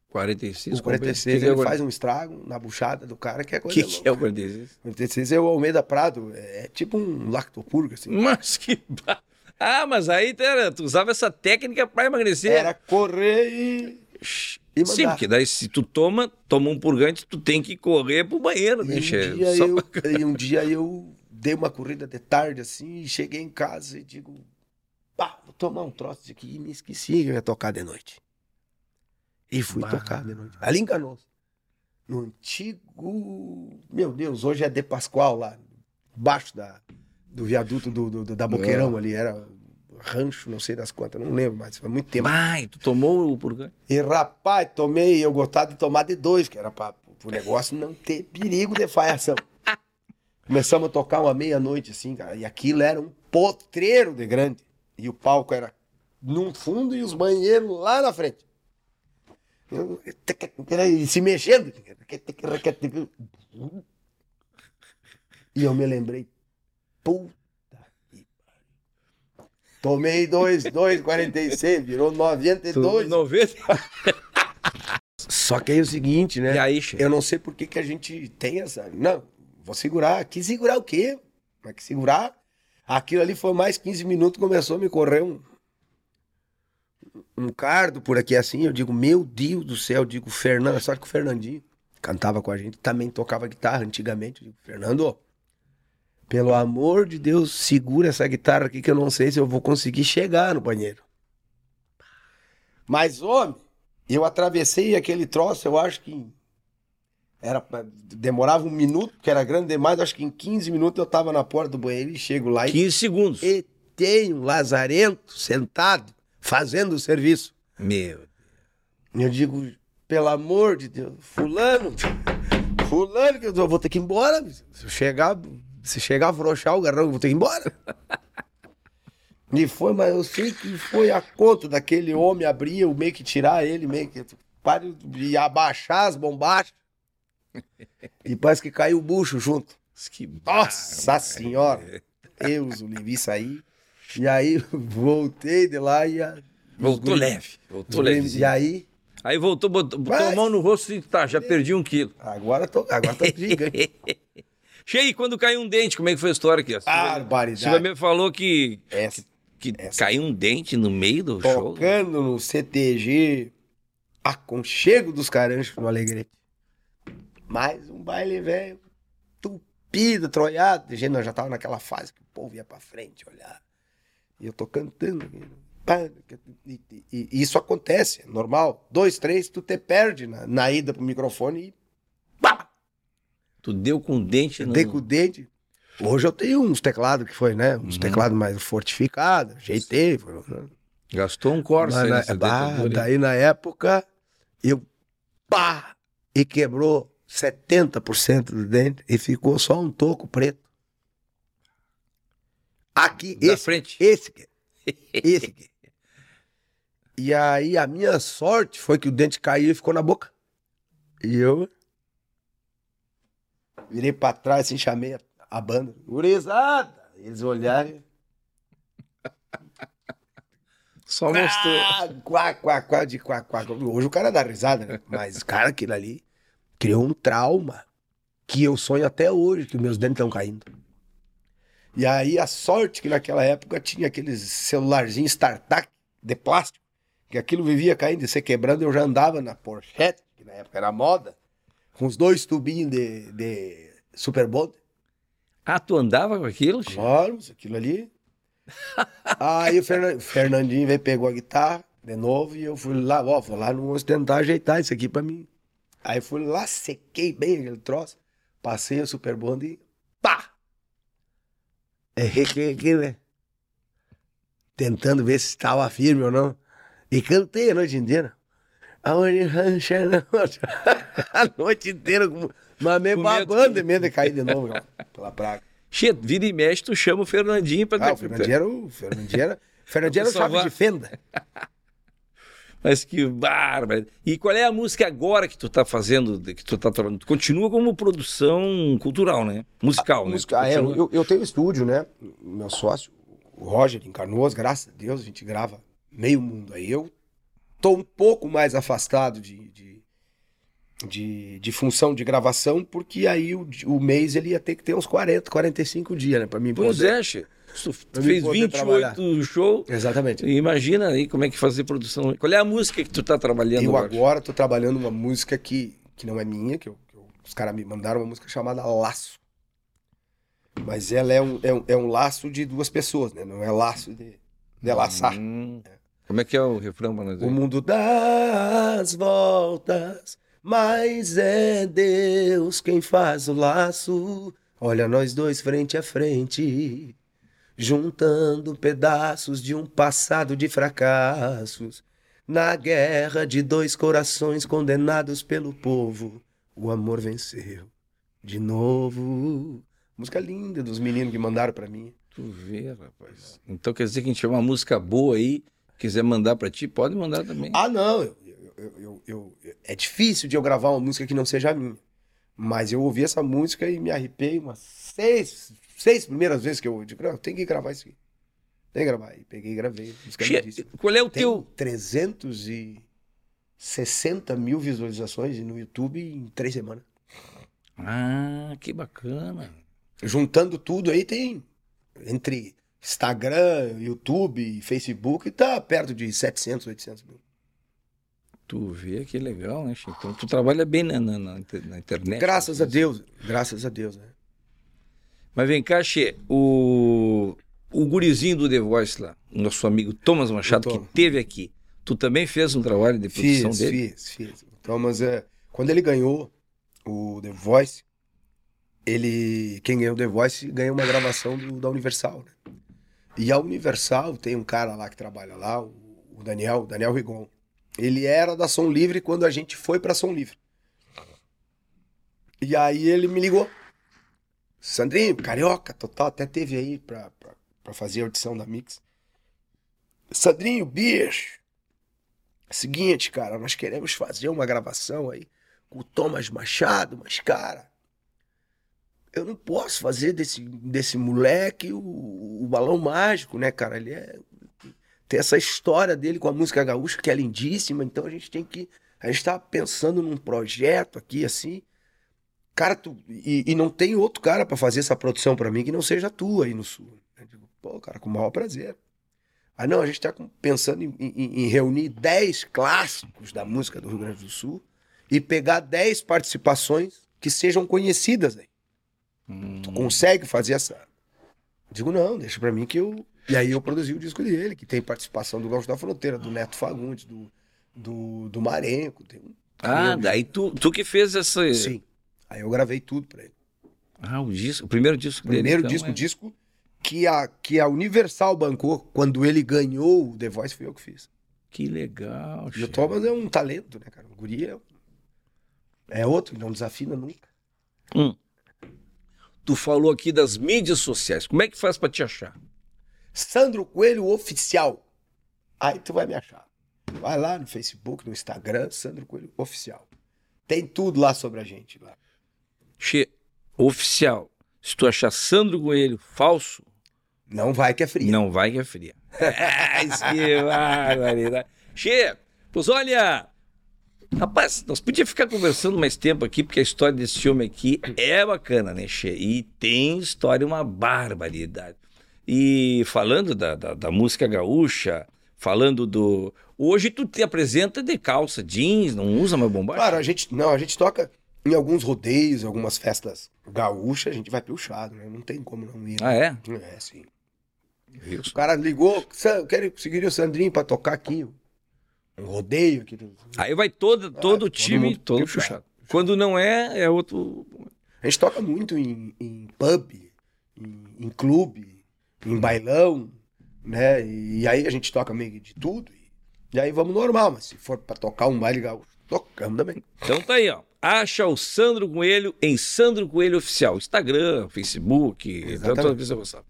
46? O 46 que é ele o- faz um estrago na buchada do cara que é O coisa que, que é o 46? O 46 é o Almeida Prado, é tipo um lactopurga, assim. Mas que. Ah, mas aí tu, tu usava essa técnica pra emagrecer. Era correr e, e. Sim, porque daí se tu toma, toma um purgante, tu tem que correr pro banheiro, E né, um, che? dia Só eu, pra- e um dia eu dei uma corrida de tarde assim, e cheguei em casa e digo, pá, vou tomar um troço disso aqui e me esqueci que eu ia tocar de noite. E fui Bah. tocar de noite. Ali enganou. No antigo. Meu Deus, hoje é De Pascoal lá, embaixo da, do viaduto do, do- da Boqueirão ali. Era rancho, não sei das quantas, não lembro mais, foi muito tempo. Vai, tu tomou o purgante? E rapaz, tomei, eu gostava de tomar de dois, que era para o negócio não ter perigo de falhação. Começamos a tocar uma meia-noite, assim, cara, e aquilo era um potreiro de grande. E o palco era num fundo e os banheiros lá na frente. Eu- se mexendo. E eu me lembrei, puta que pariu. Tomei dois, dois, 46, virou 92. 90. Só que aí é o seguinte, né? E aí? Eu não sei por que, que a gente tem essa. Não, vou segurar. Que segurar o quê? Mas que segurar? Aquilo ali foi mais 15 minutos, começou a me correr um. Um cardo por aqui assim. Eu digo, meu Deus do céu. Eu digo, Fernando, só que o Fernandinho cantava com a gente, também tocava guitarra antigamente. Eu digo, Fernando, pelo amor de Deus, segura essa guitarra aqui que eu não sei se eu vou conseguir chegar no banheiro. Mas, homem, eu atravessei aquele troço, eu acho que era demorava um minuto, porque era grande demais, acho que em 15 minutos eu tava na porta do banheiro e chego lá e, 15 segundos. e tem um lazarento sentado fazendo o serviço. Meu. Eu digo, pelo amor de Deus, fulano, fulano, que eu vou ter que ir embora. Se eu chegar, se chegar a afrouxar o garrão, eu vou ter que ir embora. E foi, mas eu sei que foi a conta daquele homem abrir, eu meio que tirar ele, meio que pare e abaixar as bombachas. E parece que caiu o bucho junto. Que Nossa senhora! Deus o livre, isso aí. E aí voltei de lá e a, Voltou leve. Voltou leve. E aí, Aí voltou, botou, botou Vai. a mão no rosto e tá, já perdi um quilo. agora tô, agora tô gigante. Cheio, quando caiu um dente, como é que foi a história aqui? Barbaridade. Silvia me falou que, Essa, que Essa. caiu um dente no meio do show. tocando no CTG, aconchego dos caranchos no Alegrete. Mais um baile velho, tupido, troiado. Gente, nós já tava naquela fase que o povo ia pra frente olhar. E eu tô cantando. E, e, e isso acontece, é normal. Dois, três, tu te perde na, na ida pro microfone e. Tu deu com o dente no... Dei com o dente. Hoje eu tenho uns teclados que foi, né? Uns Uhum. teclados mais fortificados, ajeitei. Né? Gastou um Corsa aí na- bah, hein? daí na época, eu pá! E quebrou 70% do dente e ficou só um toco preto. Aqui, Da esse, frente. esse aqui. Esse aqui. E aí a minha sorte foi que o dente caiu e ficou na boca. E eu virei pra trás assim, chamei a, banda. Gurizada! Eles olharam. Só mostrou. Ah, quá, quá, quá, de quá, quá. Hoje o cara dá risada, né? Mas, cara, aquilo ali criou um trauma que eu sonho até hoje que meus dentes estão caindo. E aí a sorte que naquela época tinha aqueles celularzinhos StarTAC de plástico, que aquilo vivia caindo e se quebrando, eu já andava na Porsche, que na época era moda, com os dois tubinhos de, de Super Bond. Ah, tu andava com aquilo? Claro, aquilo ali. Aí o Fernan- Fernandinho veio, pegou a guitarra de novo e eu fui lá, ó, vou lá no Monstro tentar ajeitar isso aqui pra mim. Aí fui lá, sequei bem aquele troço, passei o Super Bond e pá! Errei que aqui, né? Tentando ver se estava firme ou não. E cantei a noite inteira. A noite. A noite inteira, mas meio babando de medo de cair de novo, pela praga. Che, vira e mexe, tu chama o Fernandinho pra Ah, o Fernandinho era o, Fernandinho era, Fernandinho era chave de fenda. Mas que bárbaro. E qual é a música agora que tu tá fazendo, que tu tá trabalhando? Tu continua como produção cultural, né? Musical, né? Música- ah, é, eu, eu tenho estúdio, né? Meu sócio, o Roger, em Canoas, graças a Deus, a gente grava meio mundo aí. Eu tô um pouco mais afastado de, de, de, de função de gravação, porque aí o, o mês ele ia ter que ter uns 40, 45 dias, né? Pra mim Pois poder- é. Tu fez poder 28 shows. Exatamente. Imagina aí como é que fazer produção. Qual é a música que tu tá trabalhando Eu agora? agora tô trabalhando uma música que, que não é minha, que, eu- que eu- os caras me mandaram uma música chamada Laço. Mas ela é um, é, um, é um laço de duas pessoas, né? Não é laço de, de laçar. Hum. Como é que é o refrão pra nós O mundo dá as voltas, mas é Deus quem faz o laço. Olha nós dois frente a frente, juntando pedaços de um passado de fracassos. Na guerra de dois corações condenados pelo povo, o amor venceu de novo. Música linda dos meninos que mandaram pra mim. Tu vê, rapaz. Então quer dizer que a gente tiver uma música boa aí, quiser mandar pra ti, pode mandar também. Ah, não. eu- eu- eu- eu- é difícil de eu gravar uma música que não seja minha. Mas eu ouvi essa música e me arrepei umas seis, seis primeiras vezes que eu digo, não, tem que gravar isso aqui. Tem que gravar. E peguei e gravei. Música Che, qual é o Tem teu. 360 mil visualizações no YouTube em três semanas. Ah, que bacana. Juntando tudo aí tem entre Instagram, YouTube, Facebook, tá perto de 700, 800 mil. Tu vê que legal, né, Chico? Então tu trabalha bem na, na, na inter- na internet. Graças a Deus, graças a Deus, né? Mas vem cá, Che, o, o gurizinho do The Voice lá, nosso amigo Thomas Machado, O que Thomas. teve aqui, tu também fez um trabalho de produção Fiz, dele? fiz, fiz. Então, mas é, quando ele ganhou o The Voice, ele, quem ganhou o The Voice ganhou uma gravação do- da Universal, né? E a Universal tem um cara lá que trabalha lá, o, Daniel, Daniel Rigon. Ele era da Som Livre quando a gente foi pra Som Livre. E aí ele me ligou. Sandrinho, carioca, total, até teve aí pra, pra, pra fazer a audição da Mix. Sandrinho, bicho, Seguinte, cara, nós queremos fazer uma gravação aí com o Thomas Machado, mas, cara, eu não posso fazer desse, desse moleque o, o balão mágico, né, cara? Ele é. Tem essa história dele com a música gaúcha que é lindíssima, então a gente tem que. A gente tá pensando num projeto aqui, assim. Cara, tu, e, e não tem outro cara pra fazer essa produção pra mim que não seja tu aí no sul. Eu digo, pô, cara, com o maior prazer. Ah, não, a gente está pensando em, em- em reunir 10 clássicos da música do Rio Grande do Sul e pegar 10 participações que sejam conhecidas aí. Hum. Tu consegue fazer essa. Digo, não, deixa pra mim que eu. E aí eu produzi o disco dele, que tem participação do Gaúcho da Fronteira, do Neto Fagundes, do, do, do Marenco. Tem um... Ah, daí tu, tu que fez essa. Sim. Aí eu gravei tudo pra ele. Ah, o disco. O primeiro disco dele. Primeiro então, disco, é. disco que a, que a Universal bancou quando ele ganhou o The Voice, fui eu que fiz. Que legal. E o. Thomas é um talento, né, cara? O guri é, é outro, não desafina nunca. Tu falou aqui das mídias sociais. Como é que faz pra te achar? Sandro Coelho Oficial. Aí tu vai me achar. Vai lá no Facebook, no Instagram, Sandro Coelho Oficial. Tem tudo lá sobre a gente lá. Che, oficial. Se tu achar Sandro Coelho falso, Não vai que é frio. não vai que é fria. É, que barbaridade. Che, pois olha. Rapaz, nós podíamos ficar conversando mais tempo aqui, porque a história desse homem aqui é bacana, né, Che? E tem história, uma barbaridade. E falando da, da, da música gaúcha, falando do. Hoje tu te apresenta de calça jeans, não usa mais bombagem? Claro, a gente. Não, a gente toca em alguns rodeios, algumas festas gaúchas, a gente vai piochado, né? Não tem como não ir. Ah, é? É, sim. Isso. O cara ligou, "Sam, quero conseguir o Sandrinho pra tocar aqui. Um rodeio aqui. Aí vai todo, todo o todo time, mundo todo puxado. Quando não é, é outro. A gente toca muito em, em pub, em, em clube, em bailão, né? E, aí a gente toca meio de tudo. E, aí vamos normal, mas se for pra tocar um baile gaúcho, tocamos também. Então tá aí, ó. Acha o Sandro Coelho em Sandro Coelho Oficial. Instagram, Facebook, toda vez você gostar.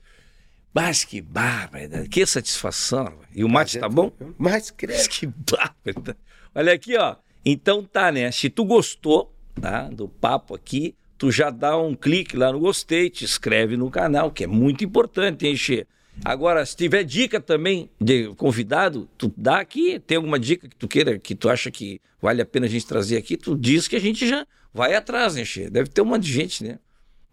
Mas que bárbaro, que satisfação. E o mate tá bom? Mas Mas cresce. que bárbaro. Olha aqui, ó. Então tá, né? Se tu gostou tá, do papo aqui, tu já dá um clique lá no gostei, te inscreve no canal, que é muito importante, hein, Xê? Agora, se tiver dica também de convidado, tu dá aqui, tem alguma dica que tu queira, que tu acha que vale a pena a gente trazer aqui, tu diz que a gente já vai atrás, né, Xê? Deve ter um monte de gente, né?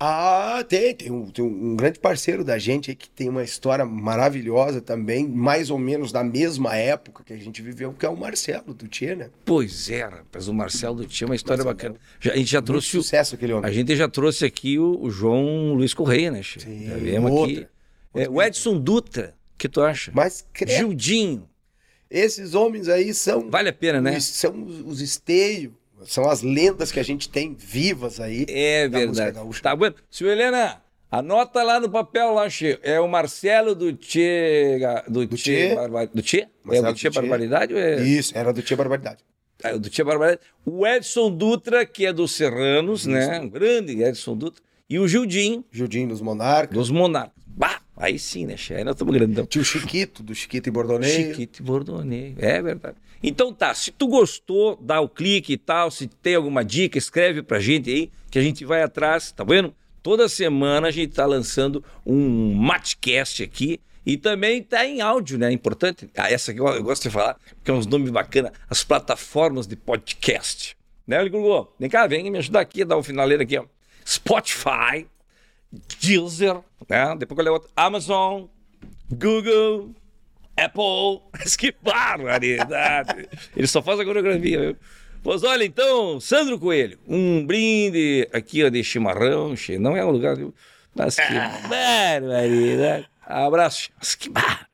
Ah, tem. Tem um, tem um grande parceiro da gente aí que tem uma história maravilhosa também, mais ou menos da mesma época que a gente viveu, que é o Marcelo do né? Pois é, rapaz, o Marcelo do tinha uma história Marcelo. bacana. Já- a gente já Muito trouxe sucesso aquele homem. A gente já trouxe aqui o, o João Luiz Correia, né, Chico? Sim, já viemos outra. aqui. É, o Edson Dutra, que tu acha? Mas cresce. Gildinho. Esses homens aí são, Vale a pena, né? são os, os esteios, são as lendas que a gente tem vivas aí. É verdade. Tá bom. Senhor Helena, anota lá no papel lá. É o Marcelo do Tchê... Do, Do Tchê... Tchê. Barba- Do Tchê? É Marcelo do Tchê do Tchê. Barbaridade é... Isso, era do Tia Barbaridade. Ah, o do Tchê Barbaridade. O Edson Dutra, que é dos Serranos, né? Um grande Edson Dutra. E o Gildinho, Judinho dos Monarcas. dos Monarcas. Bah, aí sim, né, Che? Aí nós estamos grandão. Tio Chiquito, do Chiquito e Bordoneio. Chiquito e Bordoneio. É verdade. Então tá, se tu gostou, dá o clique e tal, se tem alguma dica, escreve pra gente aí, que a gente vai atrás, tá vendo? Toda semana a gente tá lançando um matcast aqui e também tá em áudio, né? Importante. Ah, essa aqui eu, gosto de falar, porque é uns nomes bacanas, as plataformas de podcast. Né, Ligurgo? Vem cá, vem me ajudar aqui, dar um finaleiro aqui, ó. Spotify, Deezer, né? Depois eu levo outro, Amazon, Google, Apple. Mas que barbaridade! Ele só faz a coreografia, viu? Pois olha, então, Sandro Coelho, um brinde aqui ó, de chimarrão, não é um lugar, viu? Mas que barbaridade! Abraço, mas que bar...